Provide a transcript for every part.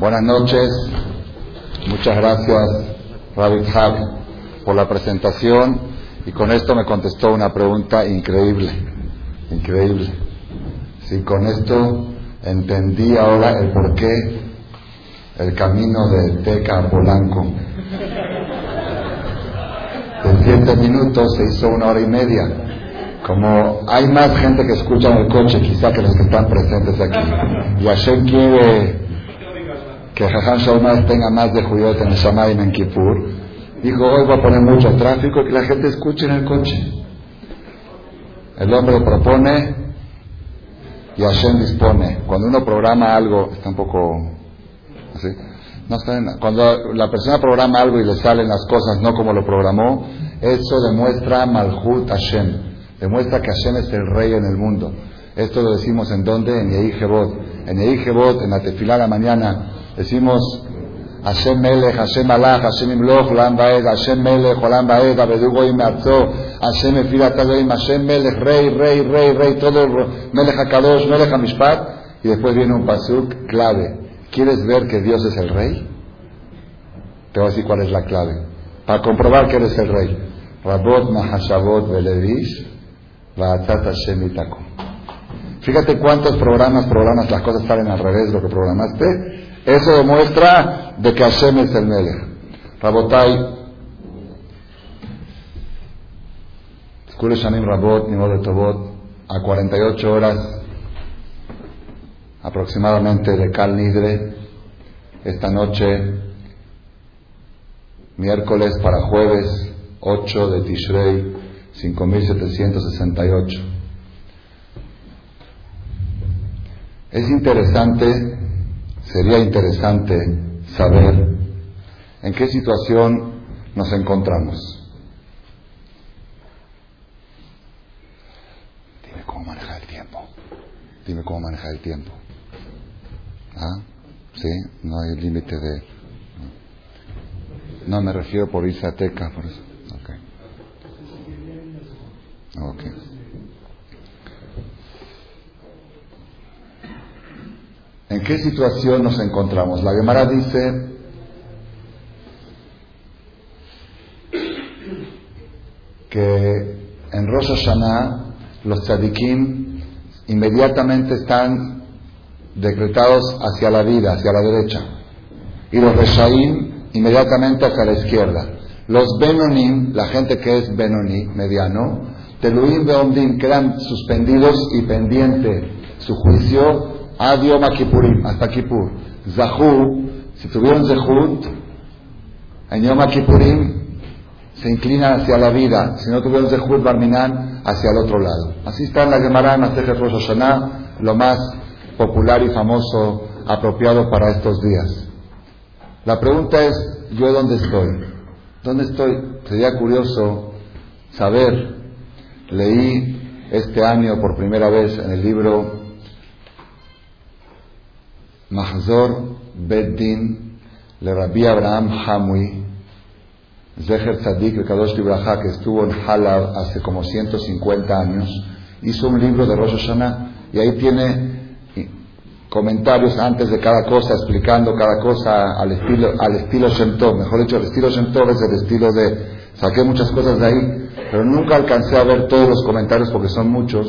Buenas noches. Muchas gracias, Rabbi Hab, por la presentación. Y con esto me contestó una pregunta increíble. Increíble. Si con esto entendí ahora el porqué el camino de Teca a Polanco. De siete minutos se hizo una hora y media. Como hay más gente que escucha en el coche, quizá que los que están presentes aquí. Y Hashem quiere que Jajam Shalmaz tenga más de Judíos en el Shamayim en Kippur. Dijo, hoy voy a poner mucho tráfico y que la gente escuche en el coche. El hombre propone y Hashem dispone. Cuando uno programa algo, está un poco así. No cuando la persona programa algo y le salen las cosas no como lo programó, eso demuestra Malhut Hashem Demuestra que Hashem es el rey en el mundo. Esto lo decimos en donde? En Yehi En Yehi en la tefilá de la mañana, decimos Hashem Melech, Hashem Malach, Hashem Imloch, Olam Baed, Hashem Melech, Olam Baed, Abedu Goim Me'atzó, Hashem Efirat Elohim, Hashem Melech, Rey, Rey, Rey, Rey, todo Melech HaKadosh, Melech HaMishpat, y después viene un pasuk clave. ¿Quieres ver que Dios es el rey? Te voy a decir cuál es la clave. Para comprobar que eres el rey. Rabot Mahashavot Belevish, Fíjate cuántos programas, programas, las cosas salen al revés de lo que programaste. Eso demuestra de que Hashem es el Melech. Rabotai, Shanim Rabot, de Tobot, a 48 horas aproximadamente de Cal Nidre, esta noche, miércoles para jueves 8 de Tishrei 5768. Es interesante, sería interesante saber en qué situación nos encontramos. Dime cómo manejar el tiempo. Dime cómo manejar el tiempo. ¿Ah? ¿Sí? No hay límite de... No me refiero por irse a Teca, por eso. Okay. ¿En qué situación nos encontramos? La Gemara dice que en Rosh Hashanah los tzadikim inmediatamente están decretados hacia la vida, hacia la derecha, y los reshaim inmediatamente hacia la izquierda. Los benonim, la gente que es benoni, mediano, Teluim Beomdim quedan suspendidos y pendiente su juicio a Yom Kippurim, hasta Kippur. Zahu, si tuvieron Zehut, en Yom Kippurim se inclinan hacia la vida. Si no tuvieron Zehut, Barminan, hacia el otro lado. Así está en la Gemara en Rosh Hashanah, lo más popular y famoso, apropiado para estos días. La pregunta es, ¿yo dónde estoy? ¿Dónde estoy? Sería curioso saber Leí este año por primera vez en el libro Mahzor Beddin le Rabbi Abraham Hamui, Zeher Tzadik, el Kadosh que estuvo en Halab hace como 150 años, hizo un libro de Rosh Hashanah y ahí tiene comentarios antes de cada cosa, explicando cada cosa al estilo, al estilo Shem Mejor dicho, el estilo Shem es el estilo de... Saqué muchas cosas de ahí pero nunca alcancé a ver todos los comentarios porque son muchos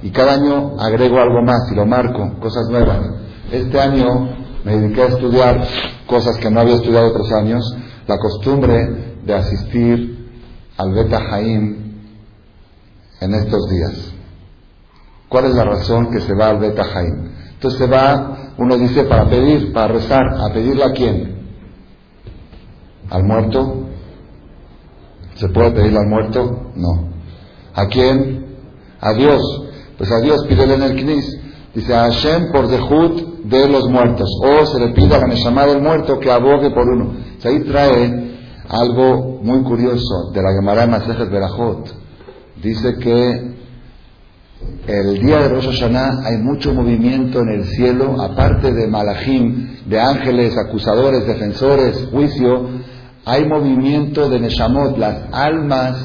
y cada año agrego algo más y lo marco, cosas nuevas. Este año me dediqué a estudiar cosas que no había estudiado otros años, la costumbre de asistir al Beta Jaim en estos días. ¿Cuál es la razón que se va al Beta Jaim? Entonces se va, uno dice, para pedir, para rezar, a pedirle a quién? Al muerto, ¿Se puede pedirle al muerto? No. ¿A quién? A Dios. Pues a Dios pídele en el Knis. Dice a Hashem por dejud de los muertos. O se le pide a la del muerto que abogue por uno. ahí trae algo muy curioso de la Gemara Masejet Berajot. Dice que el día de Rosh Hashanah hay mucho movimiento en el cielo, aparte de malachim, de ángeles, acusadores, defensores, juicio, hay movimiento de Neshamot, las almas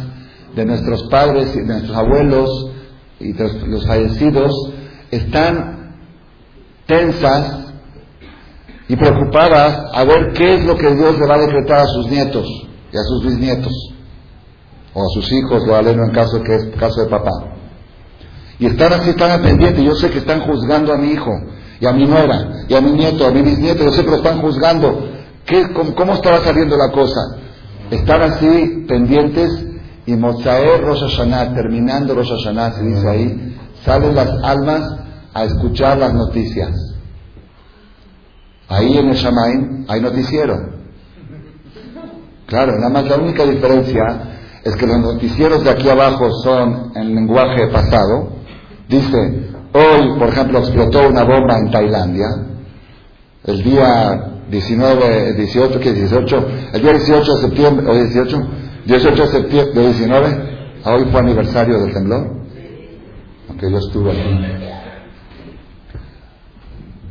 de nuestros padres y de nuestros abuelos y de los fallecidos están tensas y preocupadas a ver qué es lo que Dios le va a decretar a sus nietos y a sus bisnietos, o a sus hijos, lo aleno en caso que es caso de papá. Y están así, están pendiente. Yo sé que están juzgando a mi hijo, y a mi nuera, y a mi nieto, a mi bisnieto. Yo sé que lo están juzgando. ¿Qué, cómo, cómo, estará saliendo la cosa? Están así pendientes y Mozaer Rosh Hashanah, terminando Rosh se dice ahí, salen las almas a escuchar las noticias. Ahí en el Shamaim hay noticiero. Claro, nada más la única diferencia es que los noticieros de aquí abajo son en lenguaje pasado. Dice, hoy, por ejemplo, explotó una bomba en Tailandia. El día 19, 18, ¿qué 18? El día 18 de septiembre, o 18, 18 de septiembre, de 19, hoy fue aniversario del temblor. Aunque yo estuve aquí.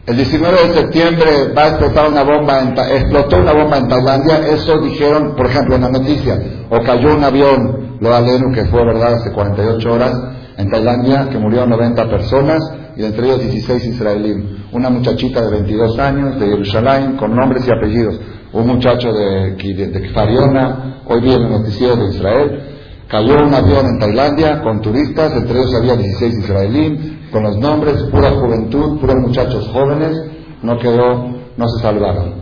El 19 de septiembre va a explotar una bomba, en, explotó una bomba en Tailandia, eso dijeron, por ejemplo, en la noticia, o cayó un avión, lo Alenu, que fue verdad hace 48 horas, en Tailandia, que murieron 90 personas, y entre ellos 16 israelíes. Una muchachita de 22 años, de Jerusalén, con nombres y apellidos. Un muchacho de, de, de Fariona, hoy viene el noticiero de Israel. Cayó un avión en Tailandia con turistas, entre ellos había 16 israelíes, con los nombres, pura juventud, puros muchachos jóvenes, no quedó, no se salvaron.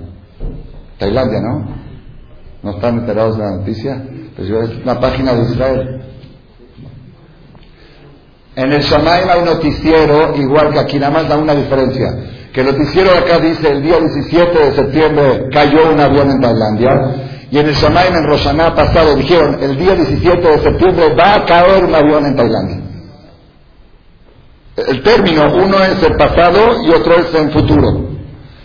Tailandia, ¿no? ¿No están enterados de la noticia? Pues yo, es una página de Israel. En el Shamaim hay noticiero, igual que aquí, nada más da una diferencia. Que el noticiero acá dice el día 17 de septiembre cayó un avión en Tailandia. Y en el Shamaim en Roshaná pasado dijeron el día 17 de septiembre va a caer un avión en Tailandia. El término, uno es el pasado y otro es el futuro.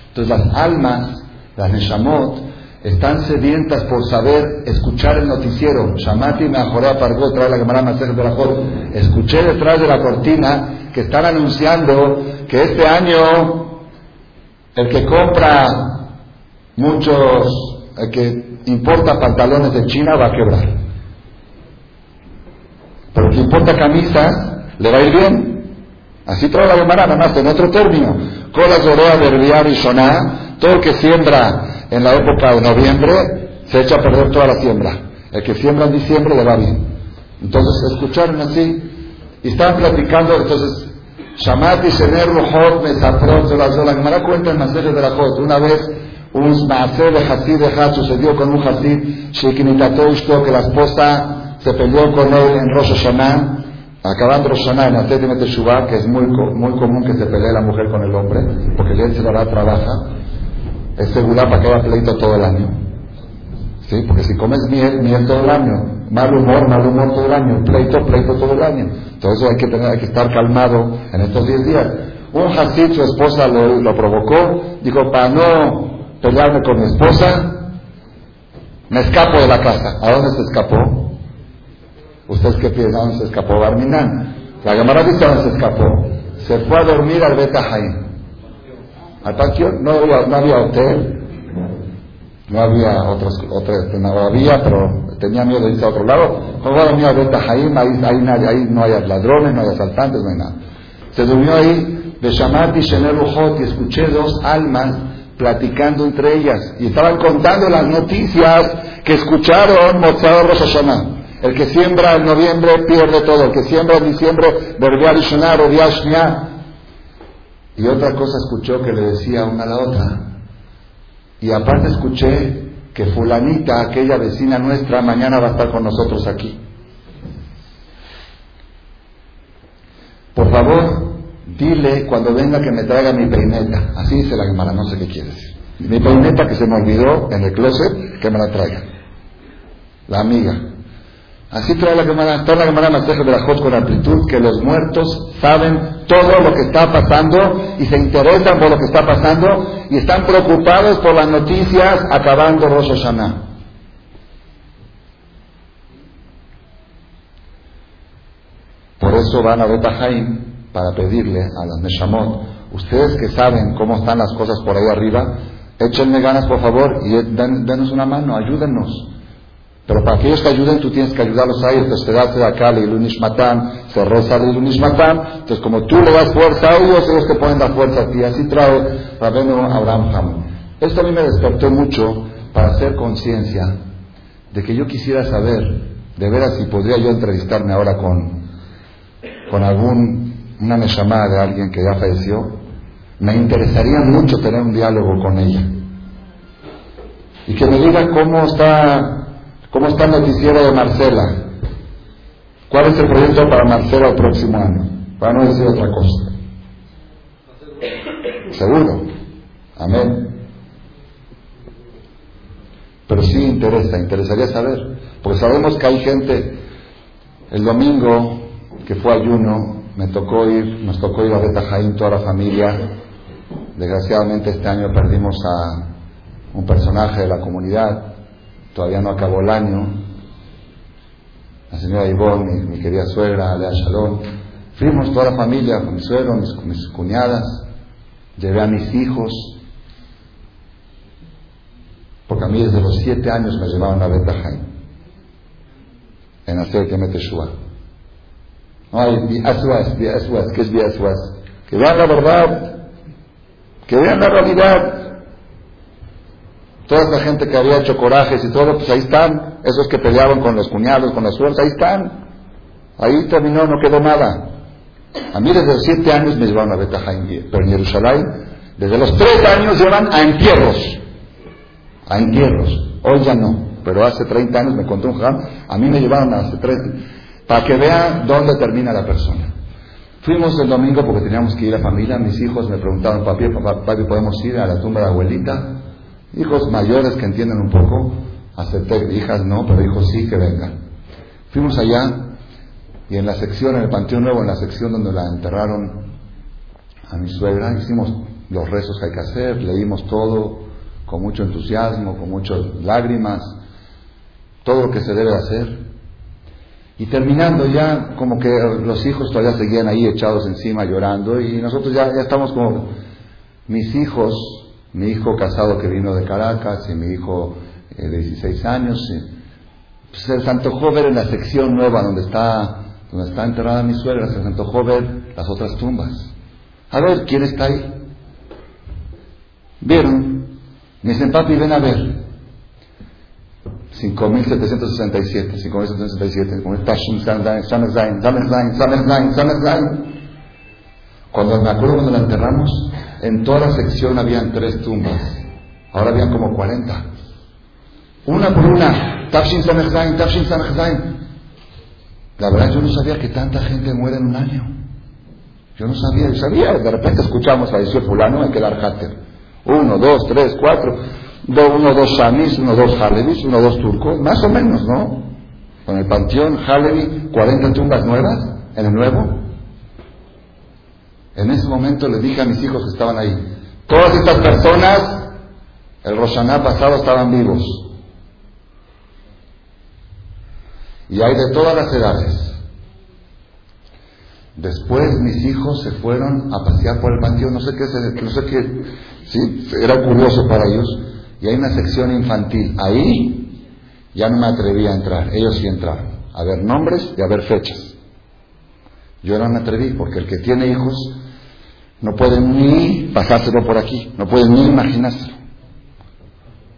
Entonces las almas, las Neshamot, están sedientas por saber escuchar el noticiero. Shamati me a pargó, trae la Gemara de la Escuché detrás de la cortina que están anunciando que este año el que compra muchos, el que importa pantalones de China va a quebrar. Pero el que importa camisas le va a ir bien. Así trae la Gemara, nada más en otro término. Cola Zorea, Berbiar y Soná, todo el que siembra en la época de noviembre se echa a perder toda la siembra. El que siembra en diciembre le va bien. Entonces escucharon así y estaban platicando, entonces Shamati Shener Ruhot Mesatrot de la. Gemara cuenta en Maser de la Jot. Una vez un Maaser de Hasid de Had sucedió con un Hasid, Shekinitato que la esposa se peleó con él en Rosh Hashanah Acabando Roshaná en Atet Teshuvah, que es muy, muy común que se pelee la mujer con el hombre, porque el se la trabaja, es segura para que haya pleito todo el año. ¿Sí? Porque si comes miel, miel todo el año, mal humor, mal humor todo el año, pleito, pleito todo el año. Entonces hay que, tener, hay que estar calmado en estos 10 días. Un Hasid, su esposa lo, provocó, dijo, para no pelearme con mi esposa, me escapo de la casa. ¿A dónde se escapó? ¿Ustedes qué piensan? ¿Dónde se escapó Barminán? La Gemara dice dónde se escapó. Se fue a dormir al Beta. Al patio no había, no había hotel, no había otros, otros, no había, pero tenía miedo de irse a otro lado. Fue a dormir al Beta Jaim, ahí, ahí, ahí, no hay ladrones, no hay asaltantes, no hay nada. Se durmió ahí, de Shamati Shenel y escuché dos almas platicando entre ellas y estaban contando las noticias que escucharon Mozart Rosh Hashanah. El que siembra en noviembre pierde todo. El que siembra en diciembre, Y otra cosa escuchó que le decía una a la otra. Y aparte escuché que fulanita, aquella vecina nuestra, mañana va a estar con nosotros aquí. Por favor, dile cuando venga que me traiga mi peineta. Así dice la Gemara, no sé qué quiere decir. Mi peineta que se me olvidó en el closet, que me la traiga. La amiga. Así trae la Gemara, toda la Gemara Maseja de la Jot con amplitud, que los muertos saben todo lo que está pasando y se interesan por lo que está pasando y están preocupados por las noticias acabando Rosh Hashanah. Por eso van a Betahaim para pedirle a las Neshamot, ustedes que saben cómo están las cosas por ahí arriba, échenme ganas por favor y denos una mano, ayúdennos. Pero para que ellos te ayuden, tú tienes que ayudarlos a ellos. Entonces, te de acá, Matán, se reza Matán. Entonces, como tú le das fuerza a ellos, ellos te pueden dar fuerza a ti. Así trae Rabenu Abraham Ham. Esto a mí me despertó mucho para hacer conciencia de que yo quisiera saber, de veras, si podría yo entrevistarme ahora con, con algún, una llamada de alguien que ya falleció, me interesaría mucho tener un diálogo con ella. Y que me diga cómo está, cómo está el noticiero de Marcela. ¿Cuál es el proyecto para Marcela el próximo año? Para no decir otra cosa. Seguro. Amén. Pero sí interesa, interesaría saber. Porque sabemos que hay gente, el domingo que fue ayuno, me tocó ir, nos tocó ir a Beta Jaín, toda la familia. Desgraciadamente este año perdimos a un personaje de la comunidad, todavía no acabó el año. La señora Ivonne, mi, querida suegra, Lea Shalom. Fuimos toda la familia, con mi suegro, mis, mis cuñadas, llevé a mis hijos, porque a mí desde los siete años me llevaban a Beta Jaim, en hacer que mete No hay biasuas, biasuas, ¿qué es biasuas? Que vean la verdad, que vean la realidad. Toda esa gente que había hecho corajes y todo, pues ahí están. Esos que peleaban con los cuñados, con las suertes, ahí están. Ahí terminó, no quedó nada. A mí desde los siete años me llevaron a Beta Jaim, pero en Jerusalén, desde los tres años llevan a entierros a entierros. Hoy ya no, pero hace 30 años me contó un jam, a mí me llevaron hace 30, para que vean dónde termina la persona. Fuimos el domingo porque teníamos que ir a familia, mis hijos me preguntaban, papi, papi, ¿podemos ir a la tumba de abuelita? Hijos mayores que entienden un poco, acepté, hijas no, pero hijos sí que vengan. Fuimos allá y en la sección, en el Panteón Nuevo, en la sección donde la enterraron a mi suegra, hicimos los rezos que hay que hacer, leímos todo, con mucho entusiasmo, con muchas lágrimas, todo lo que se debe hacer. Y terminando ya, como que los hijos todavía seguían ahí echados encima llorando y nosotros ya, ya estamos como mis hijos, mi hijo casado que vino de Caracas y mi hijo eh, de 16 años, pues se les en la sección nueva donde está, donde está enterrada mi suegra, se les antojó las otras tumbas. A ver, ¿quién está ahí? Vieron me dicen, papi, ven a ver. 5.767, 5.767, Cuando me acuerdo cuando la enterramos, en toda la sección habían tres tumbas. Ahora habían como 40. Una por una. Tafshin Samechzain, Tafshin Samechzain. La verdad, yo no sabía que tanta gente muere en un año. Yo no sabía, yo sabía. De repente escuchamos, a falleció fulano, hay que dar játer. Uno, dos, tres, cuatro. uno, dos shamis, uno, dos halevis, uno, dos turcos. Más o menos, ¿no? Con el panteón Halevi, 40 tumbas nuevas en el nuevo. En ese momento le dije a mis hijos que estaban ahí, todas estas personas, el Roshaná pasado estaban vivos. Y hay de todas las edades. Después mis hijos se fueron a pasear por el panteón, no sé qué, no sé qué, sí, era curioso para ellos. Y hay una sección infantil. Ahí ya no me atreví a entrar, ellos sí entraron, a ver nombres y a ver fechas. Yo no me atreví porque el que tiene hijos no puede ni pasárselo por aquí, no puede ni imaginárselo.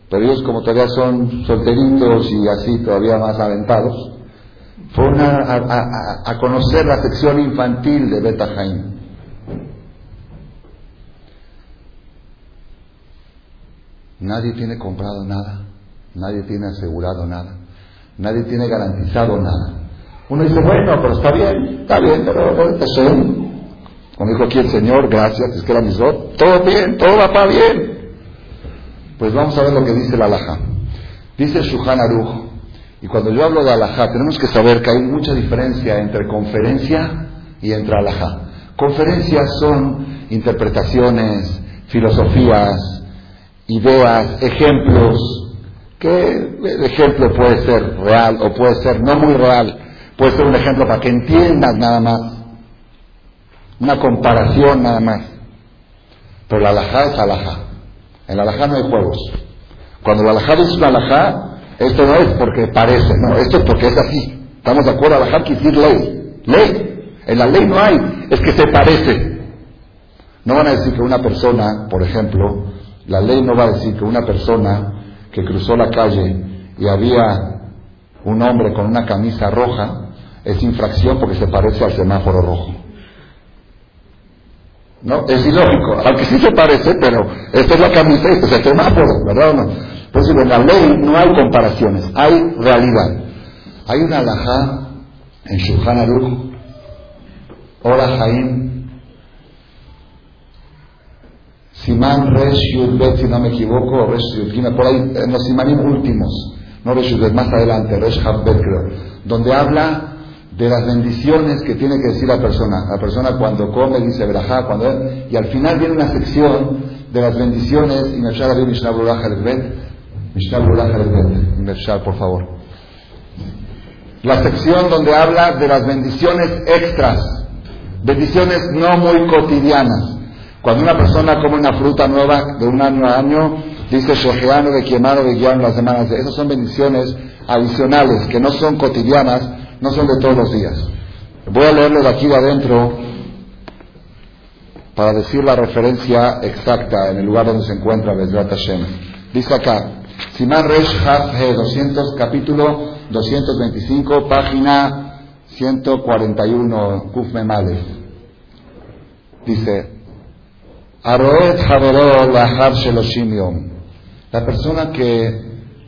Pero ellos como todavía son solteritos y así todavía más aventados, fueron a, conocer la sección infantil de Beta Jaim. Nadie tiene comprado nada, nadie tiene asegurado nada, nadie tiene garantizado nada. Uno dice, bueno, pero está bien, está bien, pero eso, como dijo aquí el Señor, gracias, es que era misot, todo bien, todo va para bien. Pues vamos a ver lo que dice la alhaja. Dice Shuhan Aruch, y cuando yo hablo de alajá, tenemos que saber que hay mucha diferencia entre conferencia y entre alajá. Conferencias son interpretaciones, filosofías, ideas, ejemplos, que el ejemplo puede ser real o puede ser no muy real, puede ser un ejemplo para que entiendas nada más, una comparación nada más. Pero la alajá es alajá. En la alajá no hay juegos. Cuando la alajá es una alajá, esto no es porque parece, no, esto es porque es así. ¿Estamos de acuerdo? Alajá quiere decir ley. Ley. En la ley no hay, es que se parece. No van a decir que una persona, por ejemplo, La ley no va a decir que una persona que cruzó la calle y había un hombre con una camisa roja es infracción porque se parece al semáforo rojo. Es ilógico, aunque sí se parece, pero esta es la camisa y este es el semáforo, ¿verdad o no? Pues en la ley no hay comparaciones, hay realidad. Hay una alajá en Shulchan Aruch, Ora Jaim, Simán Resh Yud si no me equivoco, Resh por ahí, en los Simanim últimos, no Resh Yud más adelante, Resh Bet creo, donde habla de las bendiciones que tiene que decir la persona. La persona cuando come dice Berajá, cuando y al final viene una sección de las bendiciones, y Meshar Abir Mishnah Burah Mishnah Mishnah por favor. La sección donde habla de las bendiciones extras, bendiciones no muy cotidianas. Cuando una persona come una fruta nueva de un año a año, dice Shoheano de quemado de guiano las semanas. Esas son bendiciones adicionales que no son cotidianas, no son de todos los días. Voy a leerlo de aquí de adentro para decir la referencia exacta en el lugar donde se encuentra Bezrat Hashem. Dice acá, Simán Resh 200, capítulo 225, página 141, Kuf. Dice, Aroet La persona que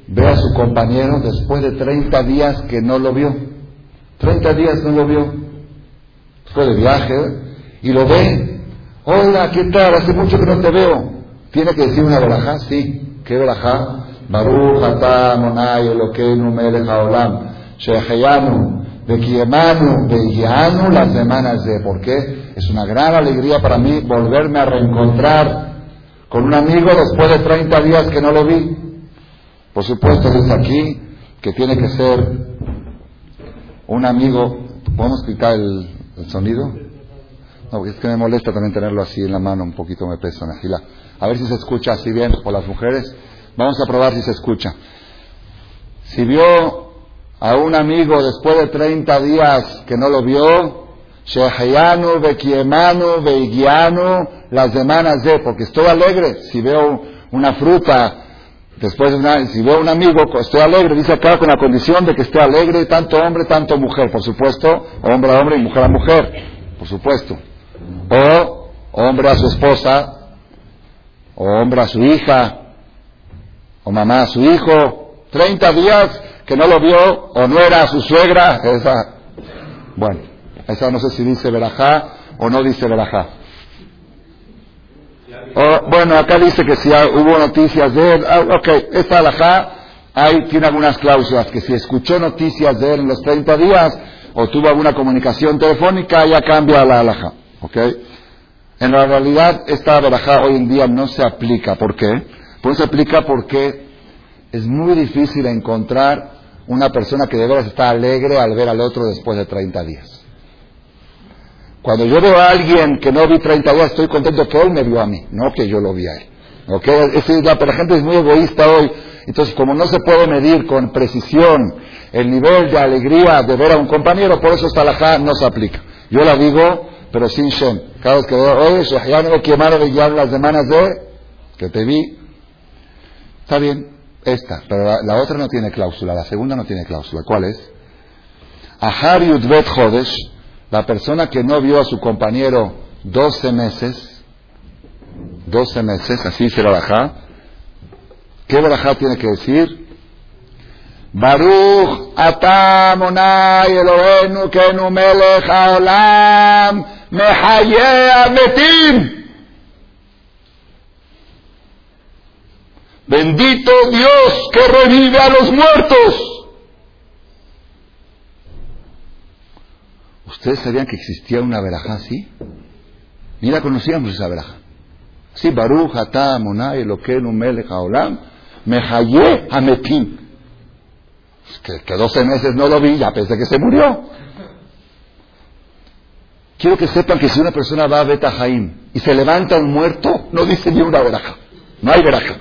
ve a su compañero después de 30 días que no lo vio. 30 días no lo vio. Fue de viaje y lo ve. Hola, ¿qué tal? Hace mucho que no te veo. ¿Tiene que decir una verajá? Sí. ¿Qué verajá? Baruch atah monai Elokeinu melech haolam. Sheheyanu, Bekiemanu, Begianu, las semanas de. ¿Por qué? Es una gran alegría para mí volverme a reencontrar con un amigo después de 30 días que no lo vi. Por supuesto, dice aquí que tiene que ser un amigo. ¿Podemos quitar el, sonido? No, es que me molesta también tenerlo así en la mano, un poquito me pesa, Najila. A ver si se escucha así bien por las mujeres. Vamos a probar si se escucha. Si vio a un amigo después de 30 días que no lo vio, Shehayanu, Bekiemanu, Beigianu, las semanas de, porque estoy alegre. Si veo una fruta, después de una, si veo un amigo, estoy alegre, dice acá con la condición de que esté alegre, tanto hombre, tanto mujer, por supuesto, hombre a hombre y mujer a mujer, por supuesto. O hombre a su esposa, o hombre a su hija, o mamá a su hijo, 30 días que no lo vio, o no era su suegra, esa, bueno, esa no sé si dice verajá o no dice verajá. O, bueno, acá dice que si hubo noticias de él, ah, ok, esta alajá, ahí tiene algunas cláusulas, que si escuchó noticias de él en los 30 días, o tuvo alguna comunicación telefónica, ya cambia la alajá, ok. En la realidad, esta verajá hoy en día no se aplica, ¿por qué? Pues se aplica porque es muy difícil encontrar una persona que de veras está alegre al ver al otro después de 30 días. Cuando yo veo a alguien que no vi 30 días, estoy contento que él me vio a mí, no que yo lo vi a él. ¿Okay? pero la gente es muy egoísta hoy. Entonces, como no se puede medir con precisión el nivel de alegría de ver a un compañero, por eso esta alajá no se aplica. Yo la digo, pero sin shem. Cada vez que veo, oye, ya no quiero de ya las semanas de que te vi, Está bien, esta, pero la, otra no tiene cláusula, la segunda no tiene cláusula. ¿Cuál es? Ahar Yudbet Jodesh, la persona que no vio a su compañero 12 meses, 12 meses, así se la baja. ¿Qué barajá tiene que decir? Baruch atamonai Elohenu kenu melech haolam metim. Bendito Dios que revive a los muertos. ¿Ustedes sabían que existía una verajá así? Ni la conocíamos esa verajá. Sí, Baruch, Atá, Monay, Eloquenu, Melech, Haolam, Mehayé, Ametim. Que, que 12 meses no lo vi, ya pensé que se murió. Quiero que sepan que si una persona va a Betajaim y se levanta un muerto, no dice ni una veraja. No hay veraja.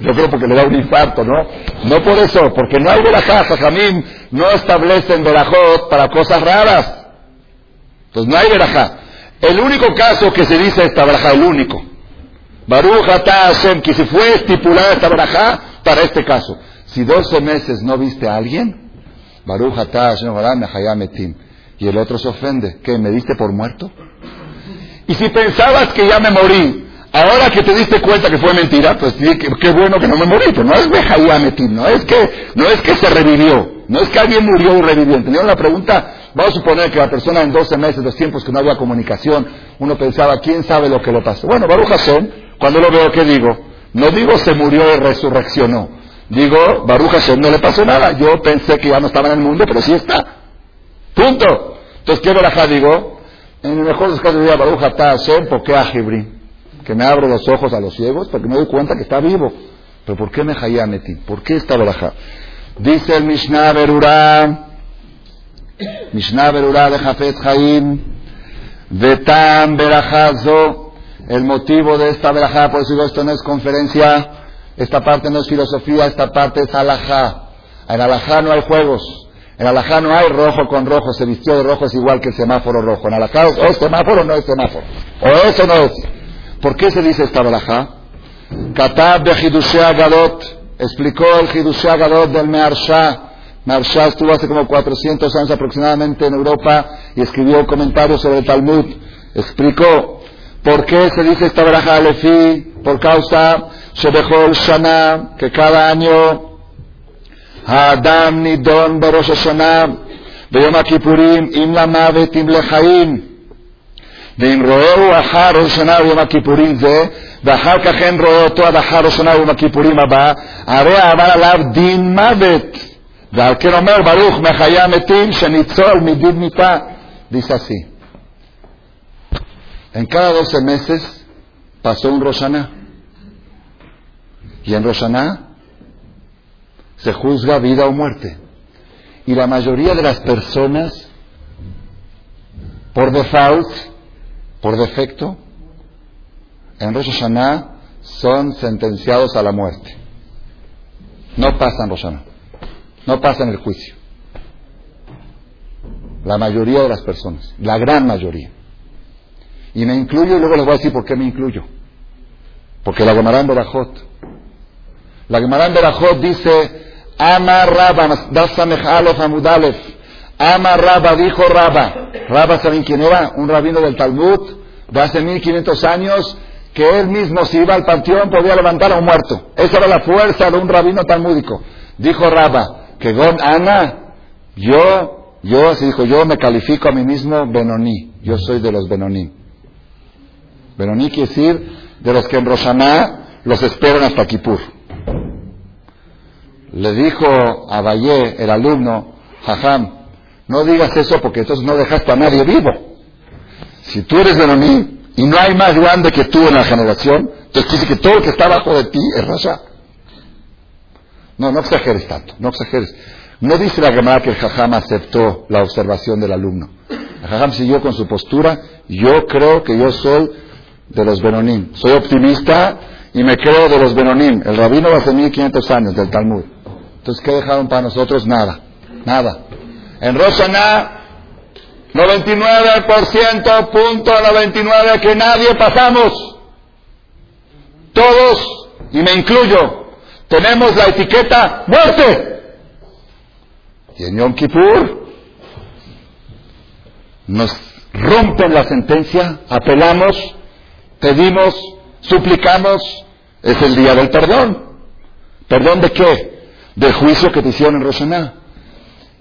Yo creo porque le da un infarto, ¿no? No por eso, porque no hay verajá, Jamín no establecen verajot para cosas raras. Entonces no hay verajá. El único caso que se dice esta verajá, el único, Baruch Hashem, que si fue estipulada esta barajá para este caso. Si 12 meses no viste a alguien, Baruch Hashem. Y el otro se ofende. ¿Qué? ¿Me diste por muerto? Y si pensabas que ya me morí, ahora que te diste cuenta que fue mentira, pues qué, bueno que no me morí. Pero no es metim, no es que, no es que se revivió. No es que alguien murió y revivió. ¿Entendieron la pregunta? Vamos a suponer que la persona en 12 meses, los tiempos que no había comunicación, uno pensaba, ¿quién sabe lo que le pasó? Bueno, Baruch Hashem, cuando lo veo, ¿qué digo? No digo se murió y resurreccionó. Digo, Baruch Hashem no le pasó nada. Yo pensé que ya no estaba en el mundo, pero sí está. Punto. Entonces, ¿qué verajá digo? En el mejor de los casos diría Baruch Hashem, ¿por qué a Que me abro los ojos a los ciegos porque me doy cuenta que está vivo. Pero ¿por qué me metí? ¿Por qué esta verajá? Dice el Mishnah Berurah, Mishnah Berurah de Jafet Haim, Vetam Berajazo, el motivo de esta verajá, por eso digo, esto no es conferencia, esta parte no es filosofía, esta parte es alajá. En alajá no hay juegos. En alajá no hay rojo con rojo, se vistió de rojo es igual que el semáforo rojo. En alajá o es semáforo o no es semáforo. O eso no es. ¿Por qué se dice esta braja? Katab de Hidushea Gadot explicó el Hidushea Gadot del Mearsha. Mearsha estuvo hace como 400 años aproximadamente en Europa y escribió comentarios sobre el Talmud. Explicó por qué se dice esta braja Alefi, por causa Shebehol Shana, que cada año Adam Nidon Berosh Hashanah, Beyom Kippurim, Im Lamavet, Im Lechaim, ואם רואהו אחר ראש השנה ביום הכיפורים זה ואחר כך אין רואה אותו עד אחר ראש השנה ביום הכיפורים הבא הרי עבר עליו דין מוות ועל כן אומר ברוך מחיי המתים שניצול מדין מיתה dice así en cada 12 meses pasó un Roshaná y en Roshaná se juzga vida o muerte. Y la mayoría de las personas, por default, por defecto, en Rosh Hashanah son sentenciados a la muerte. No pasan Rosh Hashanah. No pasan el juicio. La mayoría de las personas. La gran mayoría. Y me incluyo y luego les voy a decir por qué me incluyo. Porque la Gemara en Berajot. La Gemara en Berajot dice Ama Rabba, Ama Rabba, dijo Rabba. Rabba, ¿saben quién era? Un rabino del Talmud de hace 1500 años que él mismo si iba al panteón podía levantar a un muerto. Esa era la fuerza de un rabino talmúdico. Dijo Rabba, que Gon Ana, yo, yo, así dijo, yo me califico a mí mismo Benoní. Yo soy de los Benoní. Benoní quiere decir de los que en Roshaná los esperan hasta Kippur le dijo a Valle, el alumno, Jajam, no digas eso porque entonces no dejaste a nadie vivo. Si tú eres mí y no hay más grande que tú en la generación, entonces dice que todo lo que está abajo de ti es Rasha. No, no exageres tanto, no exageres. No dice la Gemara que el Jajam aceptó la observación del alumno. El Jajam siguió con su postura. Yo creo que yo soy de los Benonim. Soy optimista y me creo de los Benonim. El rabino hace 1500 años del Talmud. Entonces, ¿qué dejaron para nosotros? Nada, nada. En Rosana, 99% punto 99 que nadie pasamos. Todos, y me incluyo, tenemos la etiqueta muerte. Y en Yom Kippur nos rompen la sentencia, apelamos, pedimos, suplicamos, es el día del perdón. ¿Perdón de qué? del juicio que te hicieron en Roshaná.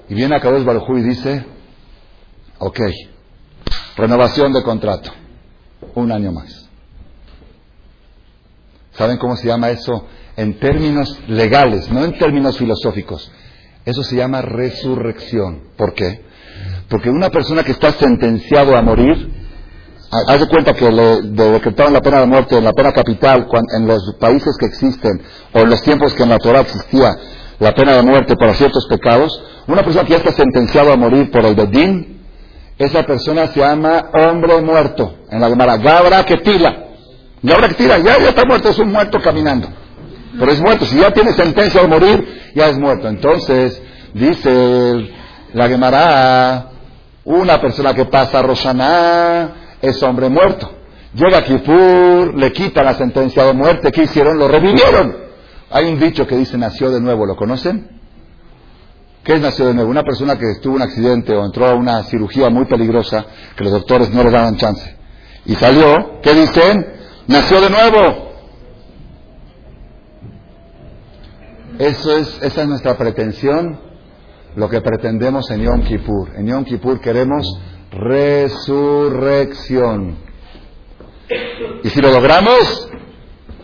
Y viene a Kadosh Baruj y dice, ok, renovación de contrato, un año más. ¿Saben cómo se llama eso? En términos legales, no en términos filosóficos. Eso se llama resurrección. ¿Por qué? Porque una persona que está sentenciado a morir, haz de cuenta que le decretaron la pena de muerte, la pena capital, en los países que existen, o en los tiempos que en la Torah existía, la pena de muerte para ciertos pecados, una persona que ya está sentenciado a morir por el Bedín, esa persona se llama hombre muerto. En la Gemara, Gabra que tira. Gabra que tira, ya, ya está muerto, es un muerto caminando. Pero es muerto, si ya tiene sentencia de morir, ya es muerto. Entonces, dice la Gemara, una persona que pasa a Roshaná es hombre muerto. Llega Kipur, le quita la sentencia de muerte. ¿Qué hicieron? Lo revivieron. Hay un dicho que dice nació de nuevo. ¿Lo conocen? ¿Qué es nació de nuevo? Una persona que tuvo un accidente o entró a una cirugía muy peligrosa que los doctores no le daban chance. Y salió, ¿qué dicen? Nació de nuevo. Esa es nuestra pretensión, lo que pretendemos en Yom Kippur. En Yom Kippur queremos resurrección. Y si lo logramos,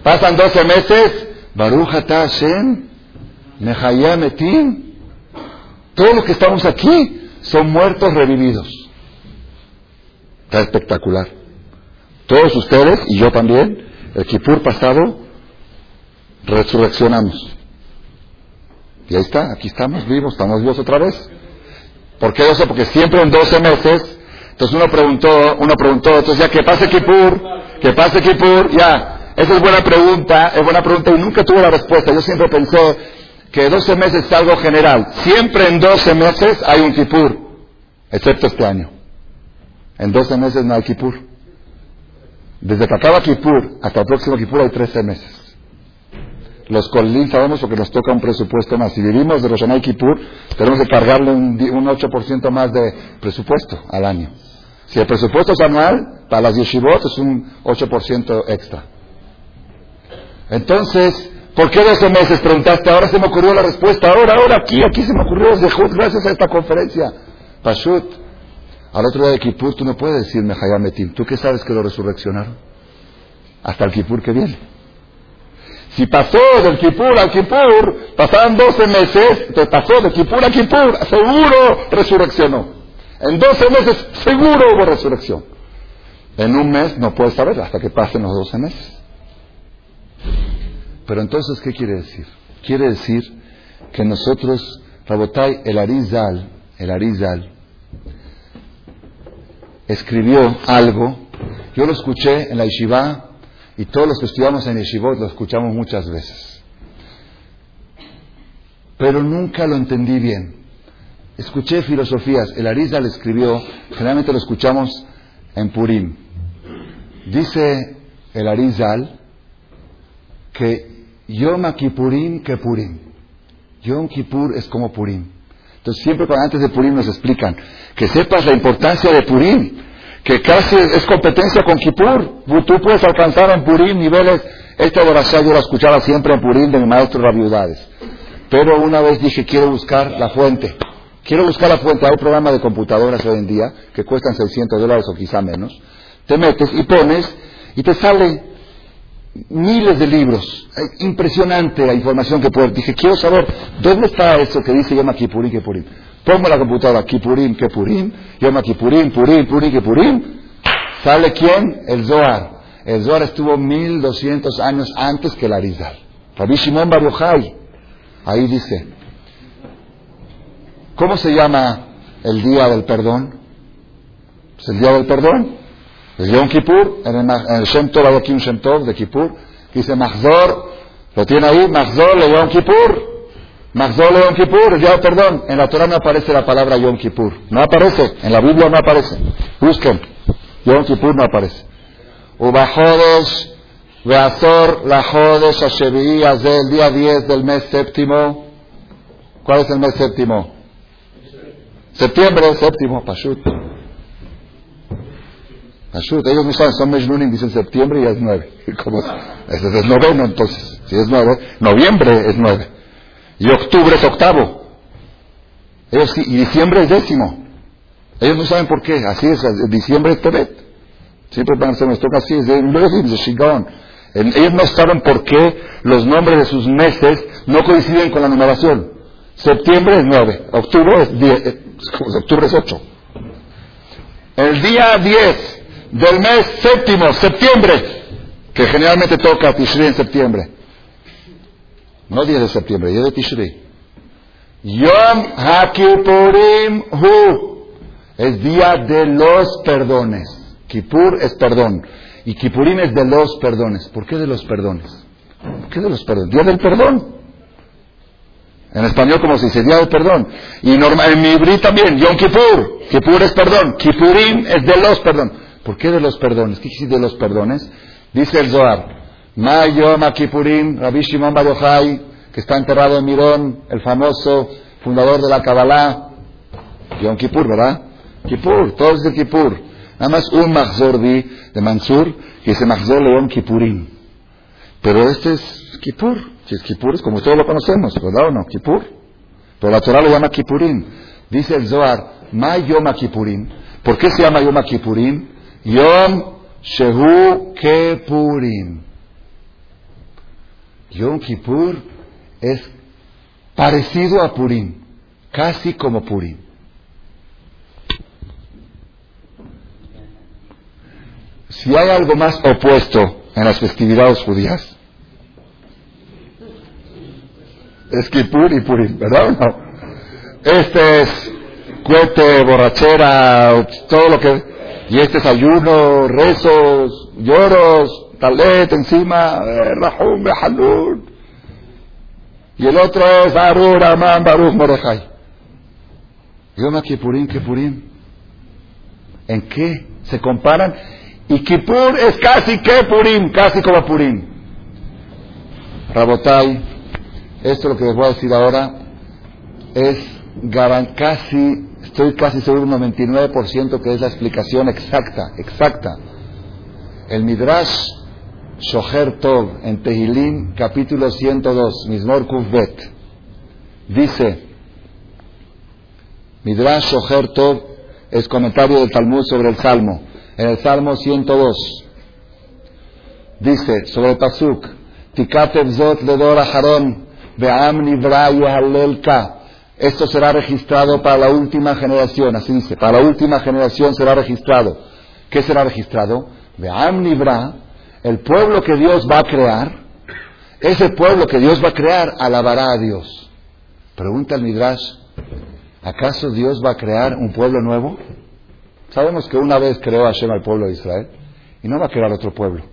pasan 12 meses, Baruch Hashem, Metim, todos los que estamos aquí son muertos revividos. Está espectacular. Todos ustedes y yo también, el Kippur pasado, resurreccionamos. Y ahí está, aquí estamos vivos, estamos vivos otra vez. ¿Por qué 12? Porque siempre en 12 meses, entonces uno preguntó, uno preguntó, entonces ya que pase Kippur, que pase Kippur, ya, esa es buena pregunta, es buena pregunta y nunca tuve la respuesta. Yo siempre pensé que 12 meses es algo general. Siempre en 12 meses hay un Kippur, excepto este año. En 12 meses no hay Kippur. Desde que acaba Kippur hasta el próximo Kippur hay 13 meses. Los colín sabemos porque nos toca un presupuesto más. Si vivimos de Rosh y Kippur, tenemos que cargarle un, 8% más de presupuesto al año. Si el presupuesto es anual, para las yeshivot es un 8% extra. Entonces, ¿por qué 12 meses? Preguntaste, ahora se me ocurrió la respuesta, ahora, ahora, aquí, aquí se me ocurrió, gracias a esta conferencia. Pashut, al otro día de Kippur tú no puedes decirme Hayametim, ¿tú qué sabes que lo resurreccionaron? Hasta el Kippur que viene. Si pasó del Kippur al Kippur, pasaban 12 meses, te pasó de Kippur a Kippur, seguro resurreccionó. En 12 meses seguro hubo resurrección. En un mes no puedes saber hasta que pasen los 12 meses. Pero entonces, ¿qué quiere decir? Quiere decir que nosotros, Rabotai, el Arizal, el Arizal, escribió algo, yo lo escuché en la Yeshiva y todos los que estudiamos en Yeshivot lo escuchamos muchas veces. Pero nunca lo entendí bien. Escuché filosofías. El Arizal escribió, generalmente lo escuchamos en Purim. Dice el Arizal que Yom Kippurim que Purim. Yom Kippur es como Purim. Entonces siempre cuando antes de Purim nos explican que sepas la importancia de Purim que casi es competencia con Kippur. Tú puedes alcanzar en Purim niveles. Esta oración yo la escuchaba siempre en Purim de mi maestro Rabiudades. Pero una vez dije, quiero buscar la fuente. Quiero buscar la fuente. Hay programas de computadoras hoy en día que cuestan 600 dólares o quizá menos. Te metes y pones y te sale miles de libros. Impresionante la información que puedes. Dije, quiero saber dónde está eso que dice llama Kipurim, Kipurim. Pongo la computadora, Kipurim, Kepurim, llama Kipurim, Purim, Purim, Kepurim. ¿Sale quién? El Zohar. El Zohar estuvo 1200 años antes que el Arizal. Rabbi Shimon Bar Ahí dice. ¿Cómo se llama el día del perdón? Pues el día del perdón. El Yom Kippur, en el, en el Shem Tov hay aquí Shem Tov de Kippur, dice Mahzor, lo tiene ahí, Mahzor le Yom Kippur. Magzol Yom Kippur, ya perdón, en la Torah no aparece la palabra Yom Kippur. No aparece, en la Biblia no aparece. Busquen. Yom Kippur no aparece. Ubajodes, Beazor, la Jodes, Ashevi, el día 10 del mes séptimo. ¿Cuál es el mes séptimo? Septiembre, séptimo, Pashut. Pashut, ellos no saben, son Mejnunim, dicen septiembre y es nueve. ¿Cómo es? Noveno entonces. Si es nueve, noviembre es nueve. Y octubre es octavo. Ellos, y diciembre es décimo. Ellos no saben por qué. Así es, diciembre es Tebet. Siempre van a ser toca así, es de Ellos no saben por qué los nombres de sus meses no coinciden con la numeración. Septiembre es nueve, octubre es diez, eh, octubre es ocho. El día 10 del mes séptimo, septiembre, que generalmente toca Tishri en septiembre, no 10 de septiembre, 10 de Tishri. Yom HaKippurim Hu. Es día de los perdones. Kippur es perdón. Y Kippurim es de los perdones. ¿Por qué de los perdones? ¿Por qué de los perdones? Día del perdón. En español como se dice, día del perdón. Y normal, en mi también, Yom Kippur. Kippur es perdón. Kippurim es de los perdón. ¿Por qué de los perdones? ¿Qué quiere de los perdones? Dice el Zohar, Mayo Makipurim, Rabbi Shimon Bar que está enterrado en Mirón, el famoso fundador de la Kabbalah, Yom Kippur, ¿verdad? Kippur, todos de Kippur. Nada más un Mahzor de Mansur, que dice Mahzor León Kippurim. Pero este es Kippur. Si es Kippur, es como todos lo conocemos, ¿verdad o no? Kippur. Pero la Torah lo llama Kippurim. Dice el Zohar, Ma Yom Kippurim. ¿Por qué se llama Yom Kippurim? Yom Shehu Kippurim. Yom Kippur es parecido a Purim, casi como Purim. Si hay algo más opuesto en las festividades judías, es Kippur y Purim, ¿verdad no? Este es cohete, borrachera, todo lo que... Y este es ayuno, rezos, lloros, talet encima, rahum, behalun. Y el otro es Arur, Amán, Baruch, Mordejai. Yom Kippurim, Kippurim. ¿En qué se comparan? Y Kippur es casi que Purim, casi como Purim. Rabotai, esto lo que les voy a decir ahora es casi, estoy casi seguro un 99% que es la explicación exacta, exacta. El Midrash Shoher Tov en Tehilim, capítulo 102, Mismor Kufbet. Dice, Midrash Shoher Tov es comentario del Talmud sobre el Salmo. En el Salmo 102 dice sobre el Pasuk, Tikatev Zot Ledor Aharon, Be'am Nivra Halelka. Esto será registrado para la última generación, así dice, para la última generación será registrado. ¿Qué será registrado? Be'am Nivra el pueblo que Dios va a crear, ese pueblo que Dios va a crear alabará a Dios. Pregunta el Midrash, ¿acaso Dios va a crear un pueblo nuevo? Sabemos que una vez creó Hashem al pueblo de Israel y no va a crear otro pueblo.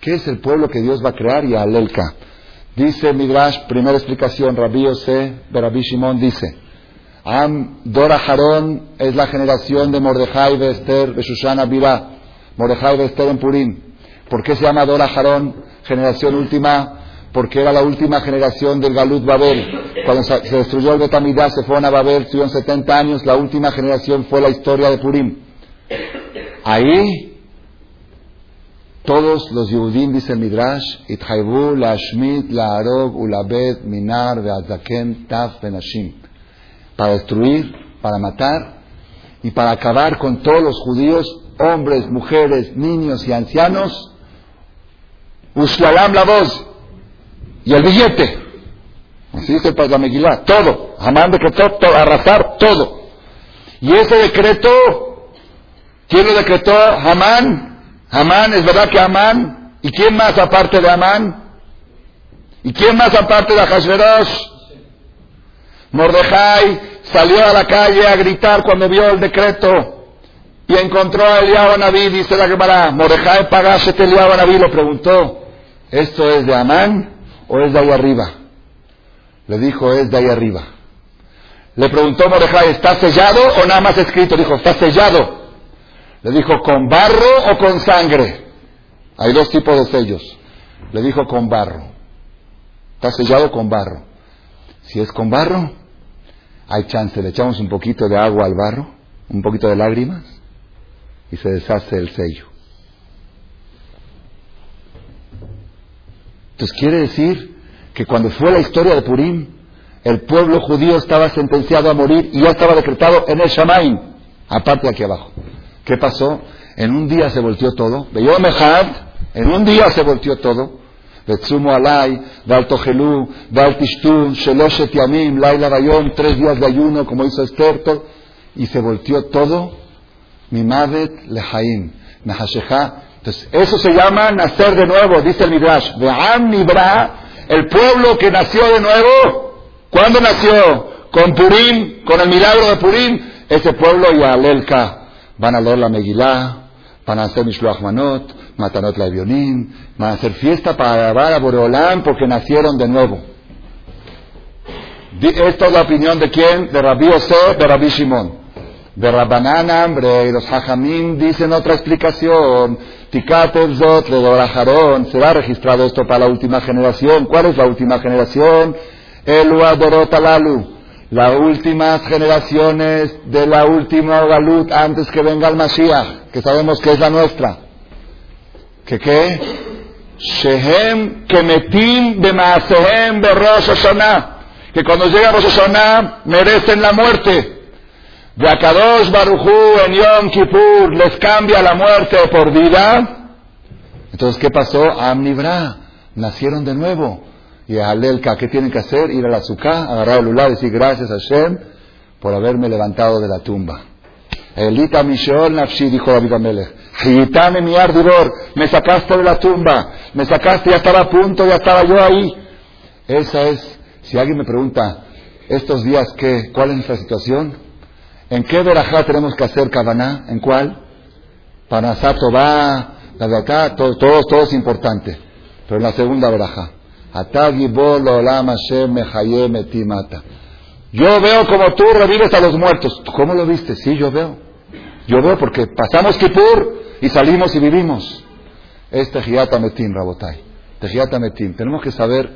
¿Qué es el pueblo que Dios va a crear? Y Alelka. Dice Midrash, primera explicación, Rabbi Yosef, Rabbi Shimon dice, Am Dora Harón es la generación de Mordejai, de Esther, de Shushana Birá, Mordejai, de Esther en Purim. ¿Por qué se llama Dora Jarón, generación última? Porque era la última generación del Galut Babel. Cuando se destruyó el Betamidá, se fueron a Babel, estuvieron 70 años, la última generación fue la historia de Purim. Ahí, todos los Yehudim, dice el Midrash, Ithaibu, la Shmit, la Arog, Ulabed, Minar, Beazaken, Taf, Benashim. Para destruir, para matar y para acabar con todos los judíos, hombres, mujeres, niños y ancianos, Uslalam la voz y el billete. Así dice para la Megilá, todo. Hamán decretó todo, arrasar todo. Y ese decreto, ¿quién lo decretó? Hamán. Hamán, es verdad que Hamán. ¿Y quién más aparte de Hamán? ¿Y quién más aparte de Hashverosh? Mordejai salió a la calle a gritar cuando vio el decreto y encontró a Eliab Naví, dice la Gemara, Mordejai pagase Eliab Naví, lo preguntó, ¿esto es de Amán o es de ahí arriba? Le dijo, es de ahí arriba. Le preguntó Mordejai, ¿está sellado o nada más escrito? Dijo, está sellado. Le dijo, ¿con barro o con sangre? Hay dos tipos de sellos. Le dijo, con barro. Está sellado con barro. Si es con barro, hay chance. Le echamos un poquito de agua al barro, un poquito de lágrimas, y se deshace el sello. Entonces quiere decir que cuando fue la historia de Purim, el pueblo judío estaba sentenciado a morir y ya estaba decretado en el Shamaim, aparte de aquí abajo. ¿Qué pasó? En un día se volteó todo. en un día se volteó todo. Betsumo alay, dal togelú, dal tishtun, sheloshet yamim, laila bayom, tres días de ayuno, como hizo Esther, y se volteó todo. Mimavet lehaim, nahashecha entonces, eso se llama nacer de nuevo, dice el Midrash. Ve'am Nibra, el pueblo que nació de nuevo. ¿Cuándo nació? Con Purim, con el milagro de Purim. Ese pueblo y Alelka van a leer la Megilá, van a hacer Mishloach Manot, Matanot la Vionim, van a hacer fiesta para alabar a Boreolán porque nacieron de nuevo. Esta es la opinión de quién? De Rabbi Yosef, de Rabbi Shimon. De Rabbanán hambre, y los Hajamim dicen otra explicación. Tikatev Zot, le será registrado esto para la última generación. ¿Cuál es la última generación? Elua Dorotalalu. Las últimas generaciones de la última Galut antes que venga el Mashiach, que sabemos que es la nuestra. ¿Que qué? Shehem Kemetim Bemaasehem Berosh Hashanah. Que cuando llega Rosh Hashanah merecen la muerte. De Akadosh Baruchu en Yom Kippur les cambia la muerte por vida. Entonces, ¿qué pasó? Amnibra. Nacieron de nuevo. Y a Alelka, ¿qué tienen que hacer? Ir a la azúcar, agarrar el lular y decir gracias a Hashem por haberme levantado de la tumba. Elita Mishol Nafshi, dijo David Amelech. mi ardidor, me sacaste de la tumba, me sacaste, ya estaba a punto, ya estaba yo ahí. Esa es, si alguien me pregunta, estos días, ¿qué? ¿Cuál es nuestra situación? ¿En qué verajá tenemos que hacer Kavaná? ¿En cuál? Panasato va, la de todo, todo, todo es importante. Pero en la segunda verajá. Yo veo como tú revives a los muertos. ¿Cómo lo viste? Sí, yo veo. Yo veo porque pasamos Kippur y salimos y vivimos. Es Tejiata Metim, Rabotai. Tejiata Metim. Tenemos que saber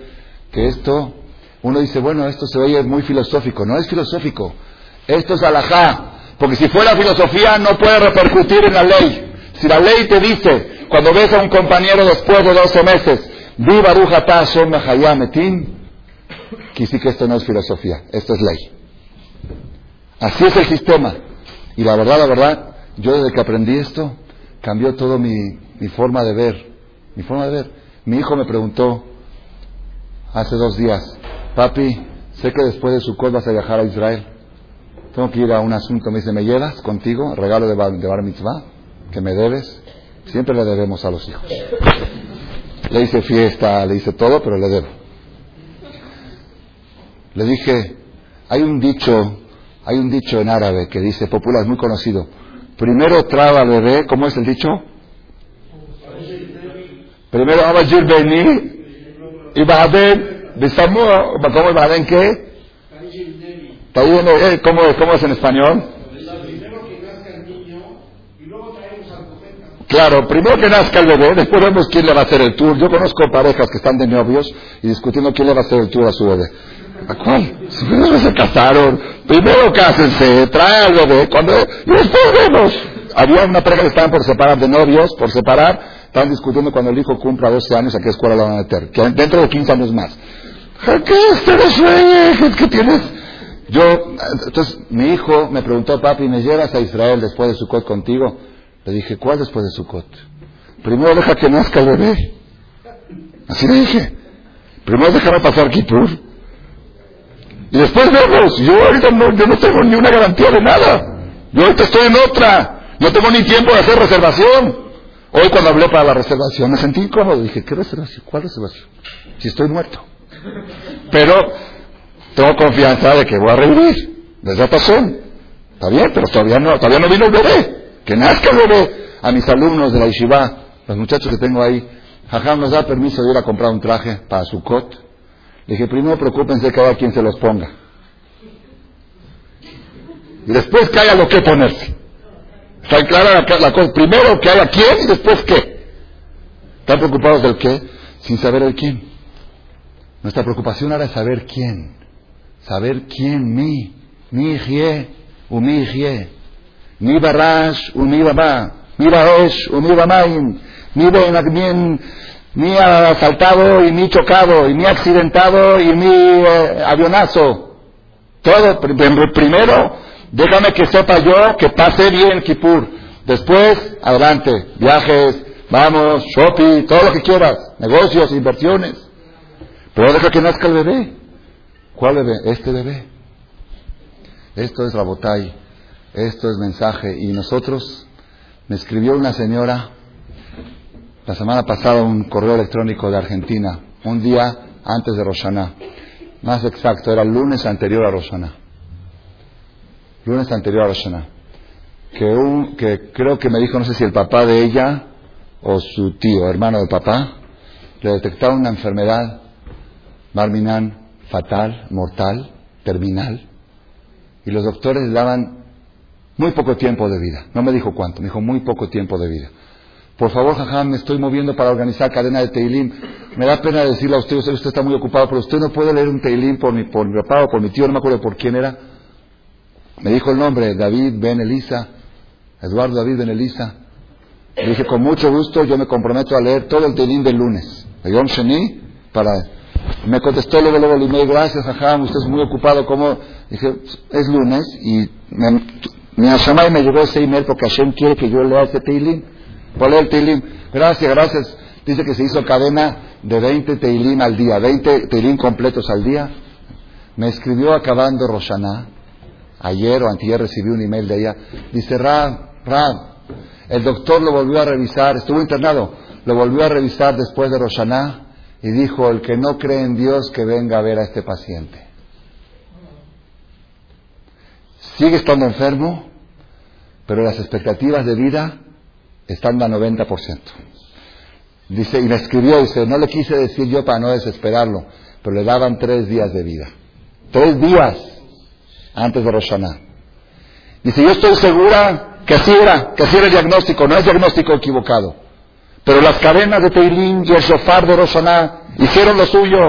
que esto, uno dice, bueno, esto se oye muy filosófico. No es filosófico. Esto es alajá. Porque si fuera filosofía no puede repercutir en la ley. Si la ley te dice, cuando ves a un compañero después de 12 meses, Viva Rujata Hashem Mehayametim. Quisí que esto no es filosofía, esto es ley. Así es el sistema. Y la verdad, la verdad, yo desde que aprendí esto, cambió todo mi, mi forma de ver. Mi forma de ver. Mi hijo me preguntó hace dos días, papi, sé que después de su vas a viajar a Israel. Tengo que ir a un asunto. Me dice, ¿me llevas contigo? Regalo de bar, de bar mitzvah, que me debes. Siempre le debemos a los hijos. Le hice fiesta, le hice todo, pero le debo. Le dije, hay un dicho, hay un dicho en árabe que dice, popular, es muy conocido. Primero traba bebé, ¿cómo es el dicho? Primero Abajir Beni y Baden, ¿cómo es Baden qué? ¿Cómo, ¿Cómo es en español? Claro, primero que nazca el bebé, después vemos quién le va a hacer el tour. Yo conozco parejas que están de novios y discutiendo quién le va a hacer el tour a su bebé. ¿A cuál? Primero se casaron, primero cásense, trae al bebé, cuando, y después vemos. Había una pareja que estaban por separar de novios, por separar, estaban discutiendo cuando el hijo cumpla 12 años a qué escuela lo van a meter, que dentro de 15 años más. ¿Qué es? ¿Qué tienes? Yo, entonces, mi hijo me preguntó, papi, ¿me llevas a Israel después de su cot contigo? Le dije, ¿cuál después de Sukkot? Primero deja que nazca el bebé. Así le dije. Primero déjame pasar Kippur. Y después vemos. Yo ahorita no, yo no tengo ni una garantía de nada. Yo ahorita estoy en otra. No tengo ni tiempo de hacer reservación. Hoy cuando hablé para la reservación me sentí incómodo. Dije, ¿qué reservación? ¿Cuál reservación? Si estoy muerto. Pero tengo confianza de que voy a revivir. Desde pasó. Está bien, pero todavía no, todavía no vino el bebé que nazca el bebé. A mis alumnos de la Yeshiva, los muchachos que tengo ahí, Jajam nos da permiso de ir a comprar un traje para su cot. Le dije, primero preocúpense que haya quien se los ponga. Y después que haya lo que ponerse. Está clara la, cosa. Primero que haya quién y después qué. Están preocupados del qué sin saber el quién. Nuestra preocupación es saber quién. Saber quién, mi, mi hijie, u mi hijie. Mi barash mi baba, mi baesh mi bamaim, mi ben, mi asaltado y mi chocado, y mi accidentado y mi eh, avionazo. Todo, primero, déjame que sepa yo que pase bien Kipur. Después, adelante, viajes, vamos, shopping, todo lo que quieras, negocios, inversiones. Pero deja que nazca el bebé. ¿Cuál bebé? Este bebé. Esto es Rabotai. Esto es mensaje. Y nosotros, me escribió una señora la semana pasada un correo electrónico de Argentina, un día antes de Roshaná. Más exacto, era el lunes anterior a Roshaná. Lunes anterior a Roshaná. Que, un, que creo que me dijo, no sé si el papá de ella o su tío, hermano del papá, le detectaron una enfermedad, Marminan, fatal, mortal, terminal, y los doctores daban Muy poco tiempo de vida. No me dijo cuánto, me dijo muy poco tiempo de vida. Por favor, jajam, me estoy moviendo para organizar cadena de Teilim. Me da pena decirle a usted, usted, usted está muy ocupado, pero usted no puede leer un Teilim por mi, por mi papá o por mi tío, no me acuerdo por quién era. Me dijo el nombre, David Ben Elisa, Eduardo David Ben Elisa. Le dije, con mucho gusto, yo me comprometo a leer todo el Teilim del lunes, de Sheni, para... Me contestó luego, luego el email, gracias, jajam, usted es muy ocupado, ¿cómo? Dije, es lunes, y me, mi y me llegó ese email porque Hashem quiere que yo lea ese Teilim. Leer el Teilim. Gracias, gracias. Dice que se hizo cadena de 20 Teilim al día, 20 Teilim completos al día. Me escribió acabando Roshaná. Ayer o antier recibí un email de ella. Dice, Rab, Rab, el doctor lo volvió a revisar, estuvo internado, lo volvió a revisar después de Roshaná y dijo, el que no cree en Dios que venga a ver a este paciente. Sigue estando enfermo, pero las expectativas de vida están al 90%. Dice, y me escribió, dice, no le quise decir yo para no desesperarlo, pero le daban tres días de vida. Tres días antes de Roshaná. Dice, yo estoy segura que así era, que así era el diagnóstico, no es diagnóstico equivocado. Pero las cadenas de Teilín y el shofar de Roshaná hicieron lo suyo.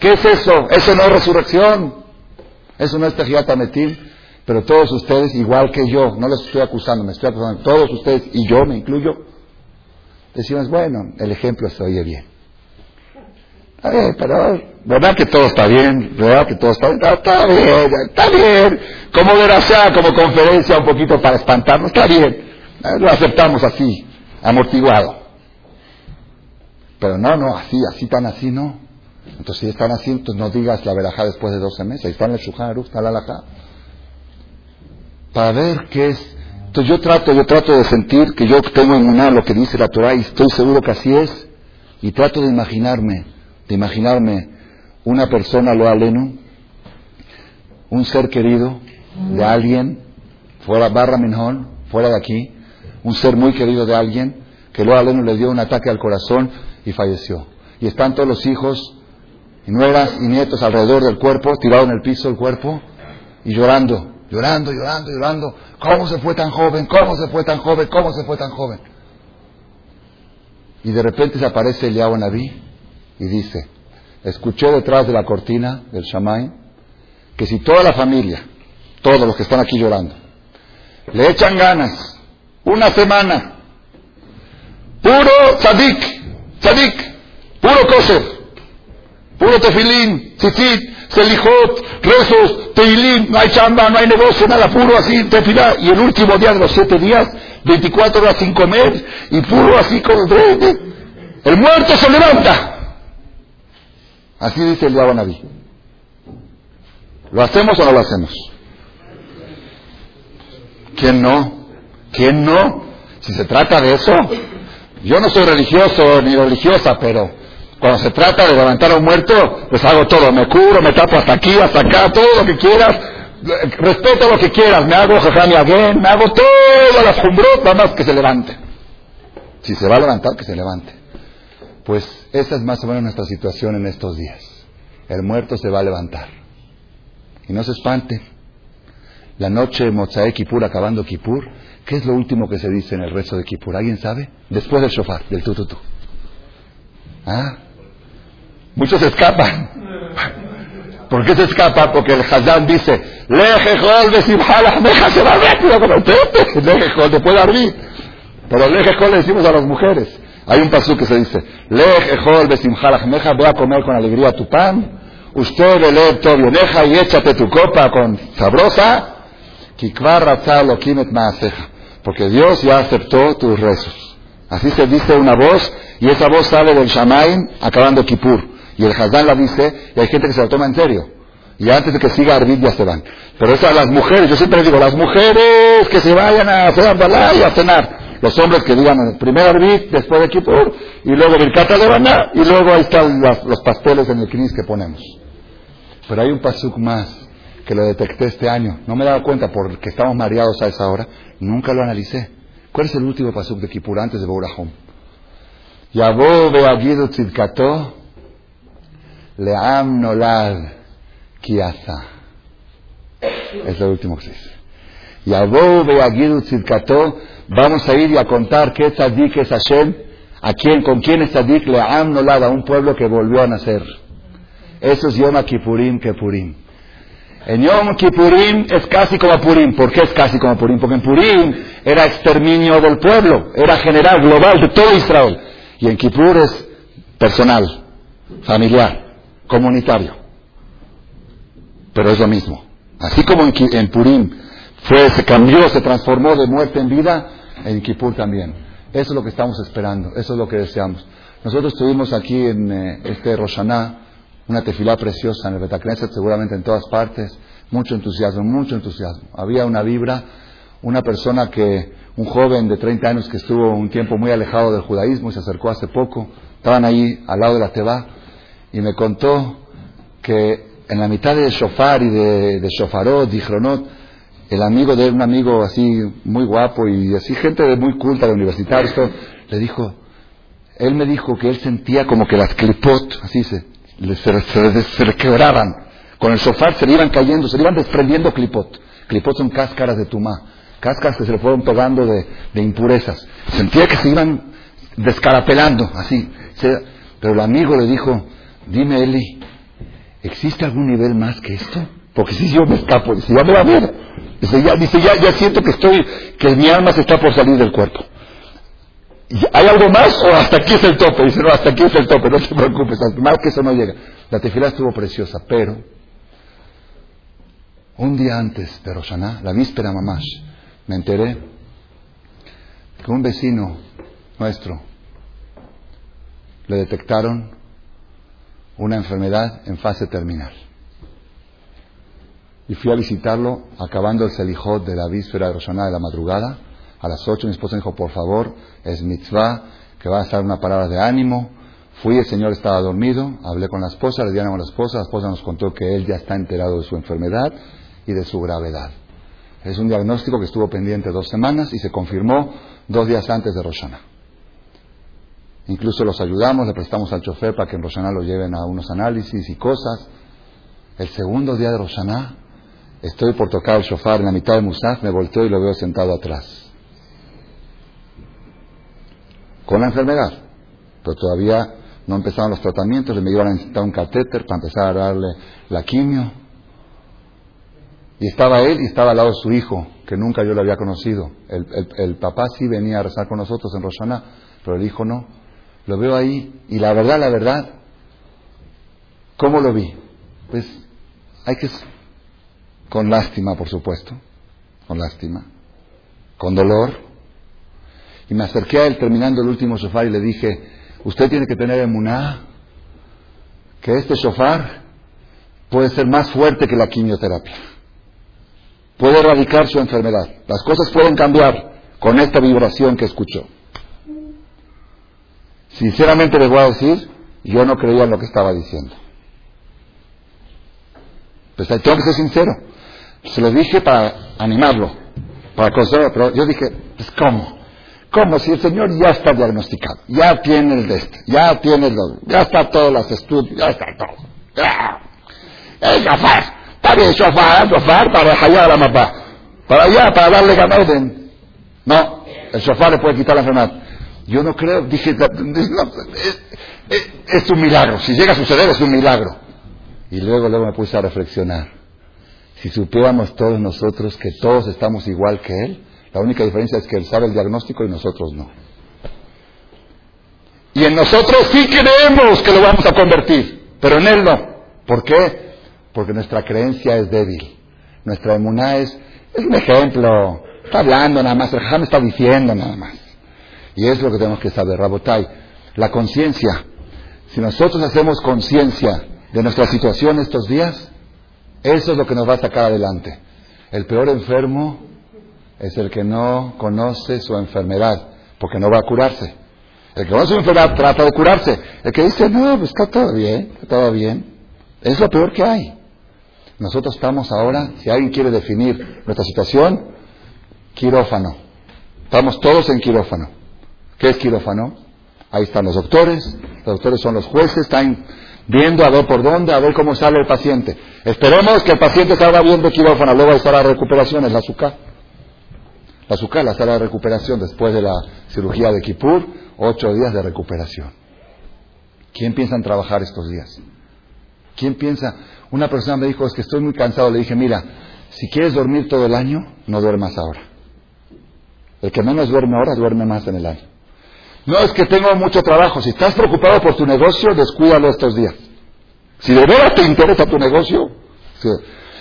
¿Qué es eso? Eso no es resurrección. Eso no es Tejiat pero todos ustedes, igual que yo, no les estoy acusando, me estoy acusando, todos ustedes, y yo me incluyo, decimos, bueno, el ejemplo se oye bien. pero, ¿verdad que todo está bien? ¿Verdad que todo está bien? Está, bien, está bien. Como verás como conferencia un poquito para espantarnos, está bien. Lo aceptamos así, amortiguado. Pero no, no, así, así tan así, no. Entonces, si están así, entonces no digas la verajá después de 12 meses. Ahí está en el Shulchan está la alajá. Para ver qué es. Entonces yo trato, yo trato de sentir que yo tengo en lo que dice la Torah y estoy seguro que así es. Y trato de imaginarme, de imaginarme una persona, lo aleno, un ser querido de alguien, fuera Barra fuera de aquí, un ser muy querido de alguien, que lo aleno le dio un ataque al corazón y falleció. Y están todos los hijos y nueras y nietos alrededor del cuerpo, tirado en el piso el cuerpo y llorando, llorando, llorando, llorando. ¿Cómo se fue tan joven? ¿Cómo se fue tan joven? ¿Cómo se fue tan joven? Y de repente se aparece Eliyahu Naví y dice, escuché detrás de la cortina del Shamay que si toda la familia, todos los que están aquí llorando, le echan ganas, una semana, puro tzadik, tzadik, puro kosher, Puro tefilín, tzitzit, selijot, rezos, teilín, no hay chamba, no hay negocio, nada, puro así, tefilá. Y el último día de los siete días, 24 horas sin comer, y puro así con el muerto se levanta. Así dice el Naví. ¿Lo hacemos o no lo hacemos? ¿Quién no? ¿Quién no? Si se trata de eso, yo no soy religioso ni religiosa, pero cuando se trata de levantar a un muerto, pues hago todo. Me cubro, me tapo hasta aquí, hasta acá, todo lo que quieras. Respeto lo que quieras. Me hago again, me hago todas las jumbrot, más que se levante. Si se va a levantar, que se levante. Pues esa es más o menos nuestra situación en estos días. El muerto se va a levantar. Y no se espanten. La noche Mozae Kippur, acabando Kippur, ¿qué es lo último que se dice en el rezo de Kippur? ¿Alguien sabe? Después del shofar, del tututú. ¿Ah? Muchos escapan. ¿Por qué se escapa? Porque el Hazán dice, Lejejol de Simhalahmeja se va rápido con el Pepe. Lejejol, después de Arbi. Pero Lejejol le decimos a las mujeres. Hay un pasú que se dice, Lejejol de Simhalahmeja, ve a comer con alegría tu pan. Usted lee todo vieneja y échate tu copa con sabrosa. Porque Dios ya aceptó tus rezos. Así se dice una voz, y esa voz sale del Shamaim acabando Kippur. Y el Hazán la dice, y hay gente que se lo toma en serio. Y antes de que siga Arvid ya se van. Pero esas las mujeres, yo siempre les digo, las mujeres que se vayan a hacer y a cenar. Los hombres que digan primero Arvid, después de Kippur, y luego Birkata de Baná, y luego ahí están los pasteles en el knis que ponemos. Pero hay un pasuk más que lo detecté este año. No me he dado cuenta porque estamos mareados a esa hora. Nunca lo analicé. ¿Cuál es el último pasuk de Kippur antes de Bourahom? Yabó beagido tzidkato Leam Nolad Kiaza. Es lo último que se dice. Y vamos a ir y a contar qué tzadik es Hashem, a quién, con quién es tzadik Leam Nolada, un pueblo que volvió a nacer. Eso es Yom Kippurim Kepurim. En Yom Kippurim es casi como Purim. ¿Por qué es casi como Purim? Porque en Purim era exterminio del pueblo, era general, global, de todo Israel. Y en Kippur es personal, familiar, comunitario. Pero es lo mismo. Así como en, Purim fue, se cambió, se transformó de muerte en vida, en Kippur también. Eso es lo que estamos esperando, eso es lo que deseamos. Nosotros tuvimos aquí en eh, este Roshaná una tefilá preciosa en el Betacneset, seguramente en todas partes, mucho entusiasmo, mucho entusiasmo. Había una vibra, una persona que, un joven de 30 años que estuvo un tiempo muy alejado del judaísmo y se acercó hace poco, estaban ahí al lado de la Teba y me contó que en la mitad de Shofar y de, de Shofarot el amigo de él, un amigo así muy guapo y así gente de muy culta de universitarios, le dijo, él me dijo que él sentía como que las clipot, así se, se, le quebraban. Con el sofá se le iban cayendo, se le iban desprendiendo clipot. Clipot son cáscaras de tumá, cáscaras que se le fueron pegando de, impurezas. Sentía que se iban descarapelando, así. pero el amigo le dijo, dime Eli, ¿existe algún nivel más que esto? Porque si yo me escapo, dice, ya me va a ver. Dice, ya, dice, ya, ya siento que estoy, que mi alma se está por salir del cuerpo. ¿Hay algo más o hasta aquí es el tope? Dice, no, hasta aquí es el tope, no te preocupes, más que eso no llega. La tefila estuvo preciosa, pero un día antes de Roshaná, la víspera mamás, me enteré que un vecino nuestro le detectaron una enfermedad en fase terminal. Y fui a visitarlo acabando el selijot de la víspera de Roshaná de la madrugada a las ocho mi esposa dijo, por favor, es mitzvah, que va a estar una palabra de ánimo. Fui, el Señor estaba dormido, hablé con la esposa, le di a la esposa, la esposa nos contó que él ya está enterado de su enfermedad y de su gravedad. Es un diagnóstico que estuvo pendiente dos semanas y se confirmó dos días antes de Rosana. Incluso los ayudamos, le prestamos al chofer para que en Rosana lo lleven a unos análisis y cosas. El segundo día de Rosana, estoy por tocar el shofar en la mitad de Musaf, me volteo y lo veo sentado atrás con la enfermedad. Pero todavía no empezaron los tratamientos, me iban a necesitar un catéter para empezar a darle la quimio. Y estaba él y estaba al lado de su hijo, que nunca yo le había conocido. El, papá sí venía a rezar con nosotros en Rosana, pero el hijo no. Lo veo ahí y la verdad, la verdad, ¿cómo lo vi? Pues hay que, con lástima, por supuesto, con lástima, con dolor, y me acerqué a él terminando el último sofá y le dije, usted tiene que tener emuná, que este sofá puede ser más fuerte que la quimioterapia. Puede erradicar su enfermedad. Las cosas pueden cambiar con esta vibración que escuchó. Sinceramente les voy a decir, yo no creía en lo que estaba diciendo. Pues tengo que ser sincero. Se lo dije para animarlo, para consolarlo, pero yo dije, pues ¿cómo? Como si el Señor ya está diagnosticado, ya tiene el de este, ya tiene el ya está todos los estudios, ya está todo. El shofar, está bien, shofar, shofar para hallar la mapa, para allá, para darle orden. No, el shofar le puede quitar la enfermedad. Yo no creo, dije, es, es, un milagro, si llega a suceder es un milagro. Y luego, luego me puse a reflexionar. Si supiéramos todos nosotros que todos estamos igual que Él, la única diferencia es que Él sabe el diagnóstico y nosotros no. Y en nosotros sí creemos que lo vamos a convertir, pero en Él no. ¿Por qué? Porque nuestra creencia es débil. Nuestra emuná es, es un ejemplo. Está hablando nada más, el está diciendo nada más. Y es lo que tenemos que saber, Rabotai. La conciencia. Si nosotros hacemos conciencia de nuestra situación estos días, eso es lo que nos va a sacar adelante. El peor enfermo es el que no conoce su enfermedad, porque no va a curarse. El que conoce su enfermedad trata de curarse. El que dice, no, pues está todo bien, está todo bien. Es lo peor que hay. Nosotros estamos ahora, si alguien quiere definir nuestra situación, quirófano. Estamos todos en quirófano. ¿Qué es quirófano? Ahí están los doctores, los doctores son los jueces, están viendo a ver por dónde, a ver cómo sale el paciente. Esperemos que el paciente salga bien de quirófano, luego estará la recuperación, es la azúcar. La azúcar, la sala de recuperación después de la cirugía de Kippur, ocho días de recuperación. ¿Quién piensa en trabajar estos días? ¿Quién piensa? Una persona me dijo, es que estoy muy cansado. Le dije, mira, si quieres dormir todo el año, no duermas ahora. El que menos duerme ahora, duerme más en el año. No es que tengo mucho trabajo. Si estás preocupado por tu negocio, descuídalo estos días. Si de verdad te interesa tu negocio,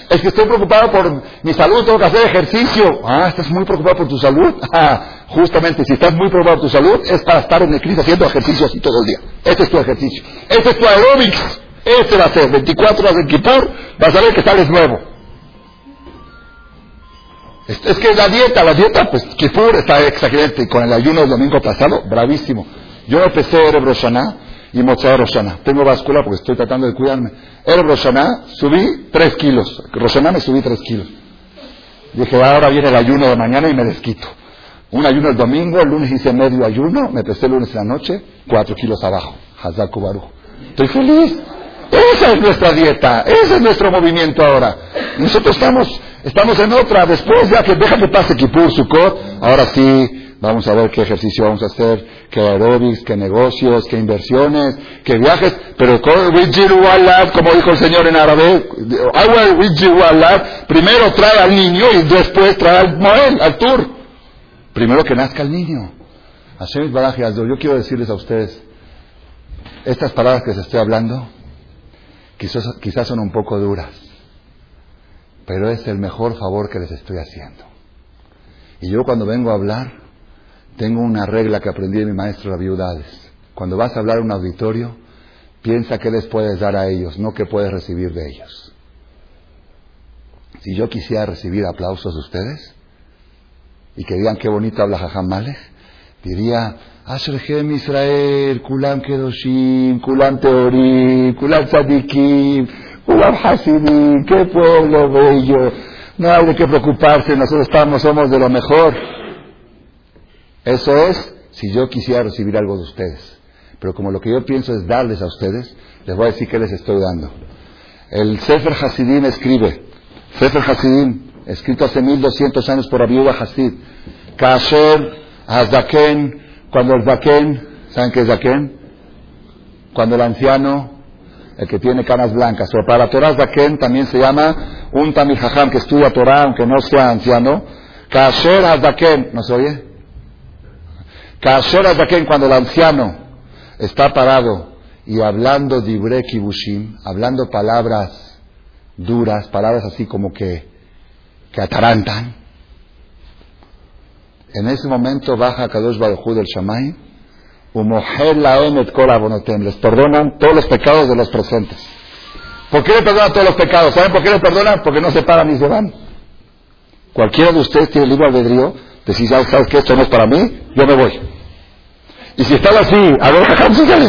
es que estoy preocupado por mi salud, tengo que hacer ejercicio. Ah, estás muy preocupado por tu salud. Ah, justamente, si estás muy preocupado por tu salud, es para estar en el crisis haciendo ejercicio así todo el día. Este es tu ejercicio. Este es tu aeróbics. Este va a ser 24 horas de Kippur, vas a ver que sales nuevo. Es, que la dieta, la dieta, pues Kippur está exagerante. Con el ayuno del domingo pasado, bravísimo. Yo empecé Erev y Motzah Roshaná. Tengo báscula porque estoy tratando de cuidarme. Erev Roshaná, subí 3 kilos. Roshaná me subí 3 kilos. Dije, ahora viene el ayuno de mañana y me desquito. Un ayuno el domingo, el lunes hice medio ayuno, me pesé el lunes en la noche, 4 kilos abajo. Hazak Estoy feliz. Esa es nuestra dieta, ese es nuestro movimiento ahora. Nosotros estamos, estamos en otra, después ya que deja que pase Kipur, Sukkot, ahora sí, vamos a ver qué ejercicio vamos a hacer, qué aerobics, qué negocios, qué inversiones, qué viajes, pero como dijo el Señor en árabe, primero trae al niño y después trae al Moel, al Tur. Primero que nazca el niño. Yo quiero decirles a ustedes, estas palabras que les estoy hablando, Quizás, son un poco duras, pero es el mejor favor que les estoy haciendo. Y yo cuando vengo a hablar, tengo una regla que aprendí de mi maestro de viudades. Cuando vas a hablar a un auditorio, piensa qué les puedes dar a ellos, no qué puedes recibir de ellos. Si yo quisiera recibir aplausos de ustedes y que digan qué bonito habla Jajam Malek, diría, Asherhem Israel, Kulam Kedoshim, Kulam Teorim, Kulam Tzadikim, Kulam Hasidim, qué pueblo bello. No hay de qué preocuparse, nosotros estamos, somos de lo mejor. Eso es si yo quisiera recibir algo de ustedes. Pero como lo que yo pienso es darles a ustedes, les voy a decir qué les estoy dando. El Sefer Hasidim escribe, Sefer Hasidim, escrito hace 1200 años por Abiuba Hasid, Kasher, Azdaken, cuando el zaquén, ¿saben qué es zaquén? Cuando el anciano, el que tiene canas blancas, o para la Torah zaquén también se llama un tamil que estudia Torah aunque no sea anciano. Kasher Hazaken, ¿no se oye? Kasher Hazaken, cuando el anciano está parado y hablando dibre kibushim, hablando palabras duras, palabras así como que, que atarantan, en ese momento baja Kadosh Baruj del Shamay, les perdonan todos los pecados de los presentes. ¿Por qué le perdonan todos los pecados? ¿Saben por qué le perdonan? Porque no se paran ni se van. Cualquiera de ustedes tiene libre albedrío, decir, ¿sabes que Esto no es para mí, yo me voy. Y si están así, a ver, échale,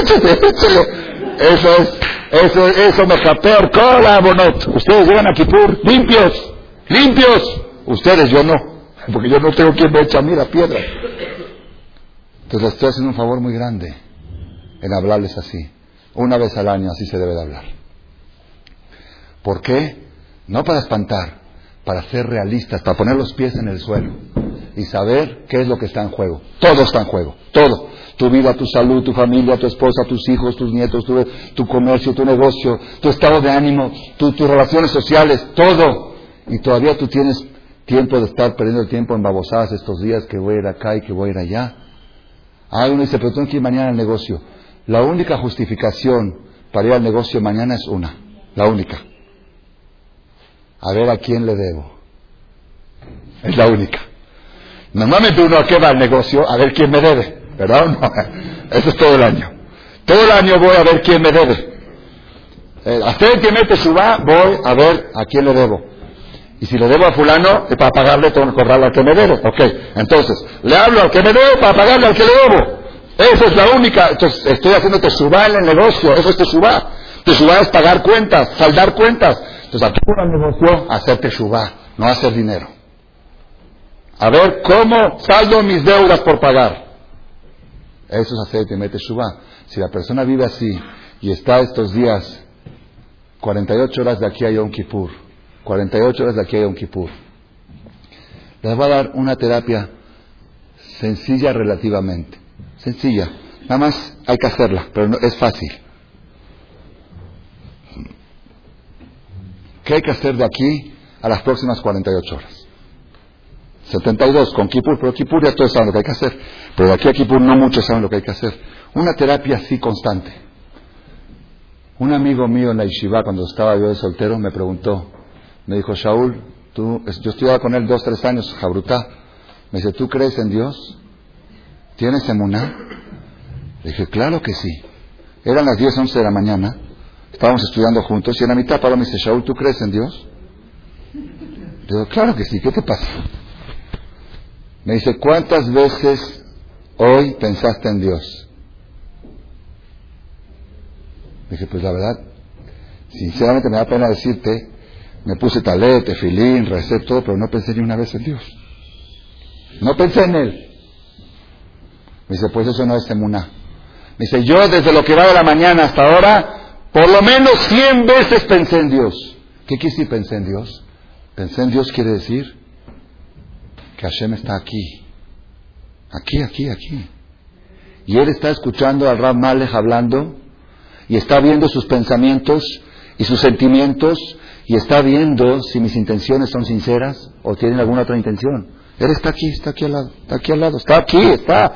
échale, échale. Eso es, eso, eso me capea cola, bonot. Ustedes llegan a Kipur limpios, limpios. Ustedes, yo no porque yo no tengo quien me eche a mí la piedra. Entonces les estoy haciendo un favor muy grande en hablarles así. Una vez al año así se debe de hablar. ¿Por qué? No para espantar, para ser realistas, para poner los pies en el suelo y saber qué es lo que está en juego. Todo está en juego, todo. Tu vida, tu salud, tu familia, tu esposa, tus hijos, tus nietos, tu, comercio, tu negocio, tu estado de ánimo, tus relaciones sociales, todo. Y todavía tú tienes tiempo de estar perdiendo el tiempo en babosadas estos días que voy a ir acá y que voy a ir allá. Ah, uno dice, pero tengo que ir mañana al negocio. La única justificación para ir al negocio mañana es una, la única. A ver a quién le debo. Es la única. Normalmente uno a qué va al negocio, a ver quién me debe, ¿verdad? Eso es todo el año. Todo el año voy a ver quién me debe. Eh, hasta el que mete su va, voy a ver a quién le debo. Y si le debo a fulano, para pagarle todo el corral al que me debo. Ok, entonces, le hablo al que me debo para pagarle al que le debo. Esa es la única. Entonces, estoy haciendo tesubá en el negocio. Eso es tesubá. Tesubá es pagar cuentas, saldar cuentas. Entonces, aquí el negocio, hacer tesubá, no hacer dinero. A ver cómo saldo mis deudas por pagar. Eso es hacer tesubá. Si la persona vive así y está estos días, 48 horas de aquí a Yom Kippur, 48 horas de aquí a Yom Kippur. Les voy a dar una terapia sencilla relativamente. Sencilla. Nada más hay que hacerla, pero no, es fácil. ¿Qué hay que hacer de aquí a las próximas 48 horas? 72 con Kipur, pero Kipur ya todos saben lo que hay que hacer. Pero de aquí a Kipur no muchos saben lo que hay que hacer. Una terapia así constante. Un amigo mío en la Yeshiva, cuando estaba yo de soltero, me preguntó, me dijo, Shaul, tú, yo estudiaba con él dos, tres años, Jabrutá. Me dice, ¿tú crees en Dios? ¿Tienes emuná? Le dije, claro que sí. Eran las 10, 11 de la mañana, estábamos estudiando juntos, y en la mitad Pablo me dice, Shaul, ¿tú crees en Dios? Le digo, claro que sí, ¿qué te pasa? Me dice, ¿cuántas veces hoy pensaste en Dios? Dije, pues la verdad, sinceramente me da pena decirte, me puse talete, filín, recé todo, pero no pensé ni una vez en Dios. No pensé en Él. Me dice, pues eso no es emuná. Me dice, yo desde lo que va de la mañana hasta ahora, por lo menos cien veces pensé en Dios. ¿Qué decir pensé en Dios? Pensé en Dios quiere decir que Hashem está aquí. Aquí, aquí, aquí. Y él está escuchando al Rab hablando y está viendo sus pensamientos y sus sentimientos y está viendo si mis intenciones son sinceras o tienen alguna otra intención. Él está aquí, está aquí al lado, está aquí al lado, está aquí, está.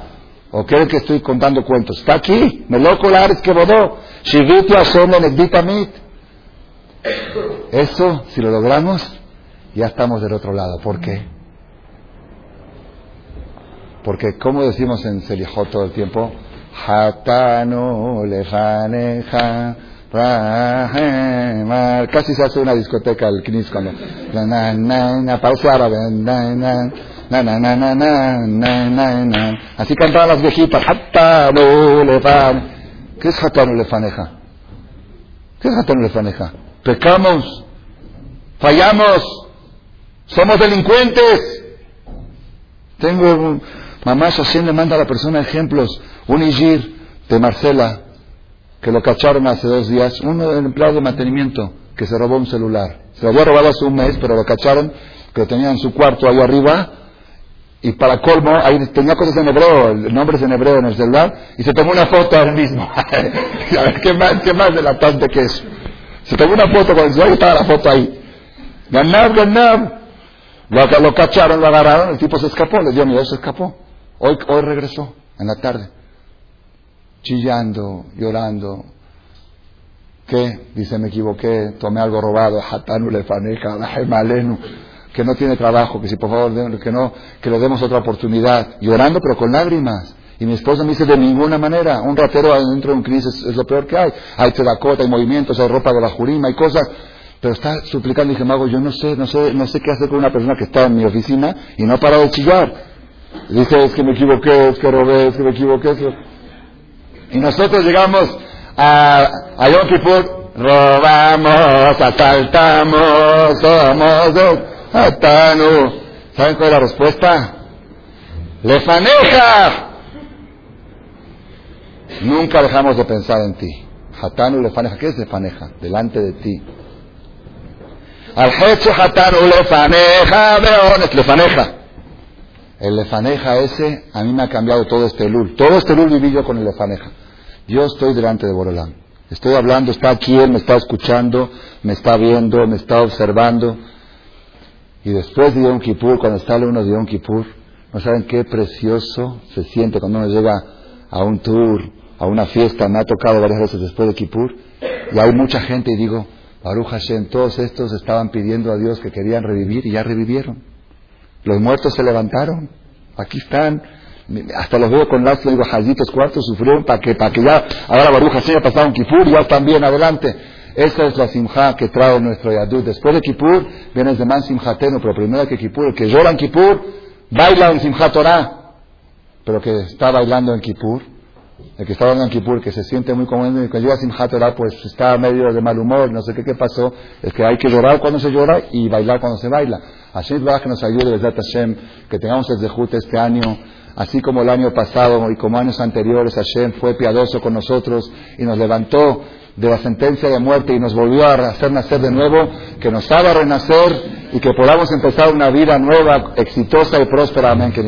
¿O creen que estoy contando cuentos? Está aquí, me loco es que rodó. Shiviti. Eso, si lo logramos, ya estamos del otro lado. ¿Por qué? Porque, como decimos en Selijot todo el tiempo, Hatanu lefaneja casi se hace una discoteca el Knis cuando parece árabe. Así cantaban las viejitas. ¿qué es Hatanu lefaneja? ¿qué es Hatanu lefaneja? pecamos. Fallamos. Somos delincuentes. Tengo Mamá Hashem le manda a la persona ejemplos. Un Igir de Marcela, que lo cacharon hace dos días, uno del empleado de mantenimiento, que se robó un celular. Se lo había robado hace un mes, pero lo cacharon, que lo tenía en su cuarto ahí arriba, y para colmo, ahí tenía cosas en hebreo, nombres en hebreo en el celular, y se tomó una foto ahora mismo. a ver, ¿qué más, qué más delatante que eso? Se tomó una foto con el celular y estaba la foto ahí. Ganab, ganab. Lo, lo cacharon, lo agarraron, el tipo se escapó, le dio miedo, se escapó. Hoy, hoy regresó, en la tarde, chillando, llorando. ¿Qué? Dice, me equivoqué, tomé algo robado, hatanu que no tiene trabajo, que si por favor, que no, que le demos otra oportunidad. Llorando, pero con lágrimas. Y mi esposa me dice, de ninguna manera, un ratero dentro de un crisis es, lo peor que hay. Hay teracota, hay movimientos, hay ropa de la jurima, hay cosas. Pero está suplicando, dije, Mago, yo no sé, no sé, no sé qué hacer con una persona que está en mi oficina y no ha parado de chillar. Dice, es que me equivoqué, es que robé, es que me equivoqué. Y nosotros llegamos a, a Yom Kippur, robamos, asaltamos, somos atanu. ¿Saben cuál es la respuesta? Lefaneja. Nunca dejamos de pensar en ti. Hatanu lefaneja. ¿Qué es lefaneja? Delante de ti. Al hatanu lefaneja, veones, lefaneja. El lefaneja ese a mí me ha cambiado todo este lul. Todo este lul viví yo con el lefaneja. Yo estoy delante de Borolán. Estoy hablando, está aquí, él me está escuchando, me está viendo, me está observando. Y después de Yom Kippur, cuando sale uno de Yom Kippur, no saben qué precioso se siente cuando uno llega a un tour, a una fiesta. Me ha tocado varias veces después de Kippur. Y hay mucha gente y digo, Baruch Hashem, todos estos estaban pidiendo a Dios que querían revivir y ya revivieron. Los muertos se levantaron. Aquí están. Hasta los veo con lazos, digo, jazitos cuartos sufrieron para que, para que ya, ahora Baruja se haya pasado un Kipur, ya bien, adelante. Esa es la simja que trae nuestro Yadut. Después de Kipur, viene el demás simjateno, pero primero que Kipur, el que llora en Kipur, baila en Simchat Torah. Pero que está bailando en Kipur, el que está bailando en Kipur, que se siente muy cómodo, y que llega Simchat Torah, pues está medio de mal humor, no sé qué, qué pasó, es que hay que llorar cuando se llora y bailar cuando se baila. Hashem que nos ayude, Hashem, que tengamos el Zehut este año, así como el año pasado y como años anteriores, Hashem fue piadoso con nosotros y nos levantó de la sentencia de muerte y nos volvió a hacer nacer de nuevo, que nos haga renacer y que podamos empezar una vida nueva, exitosa y próspera. Amén. Que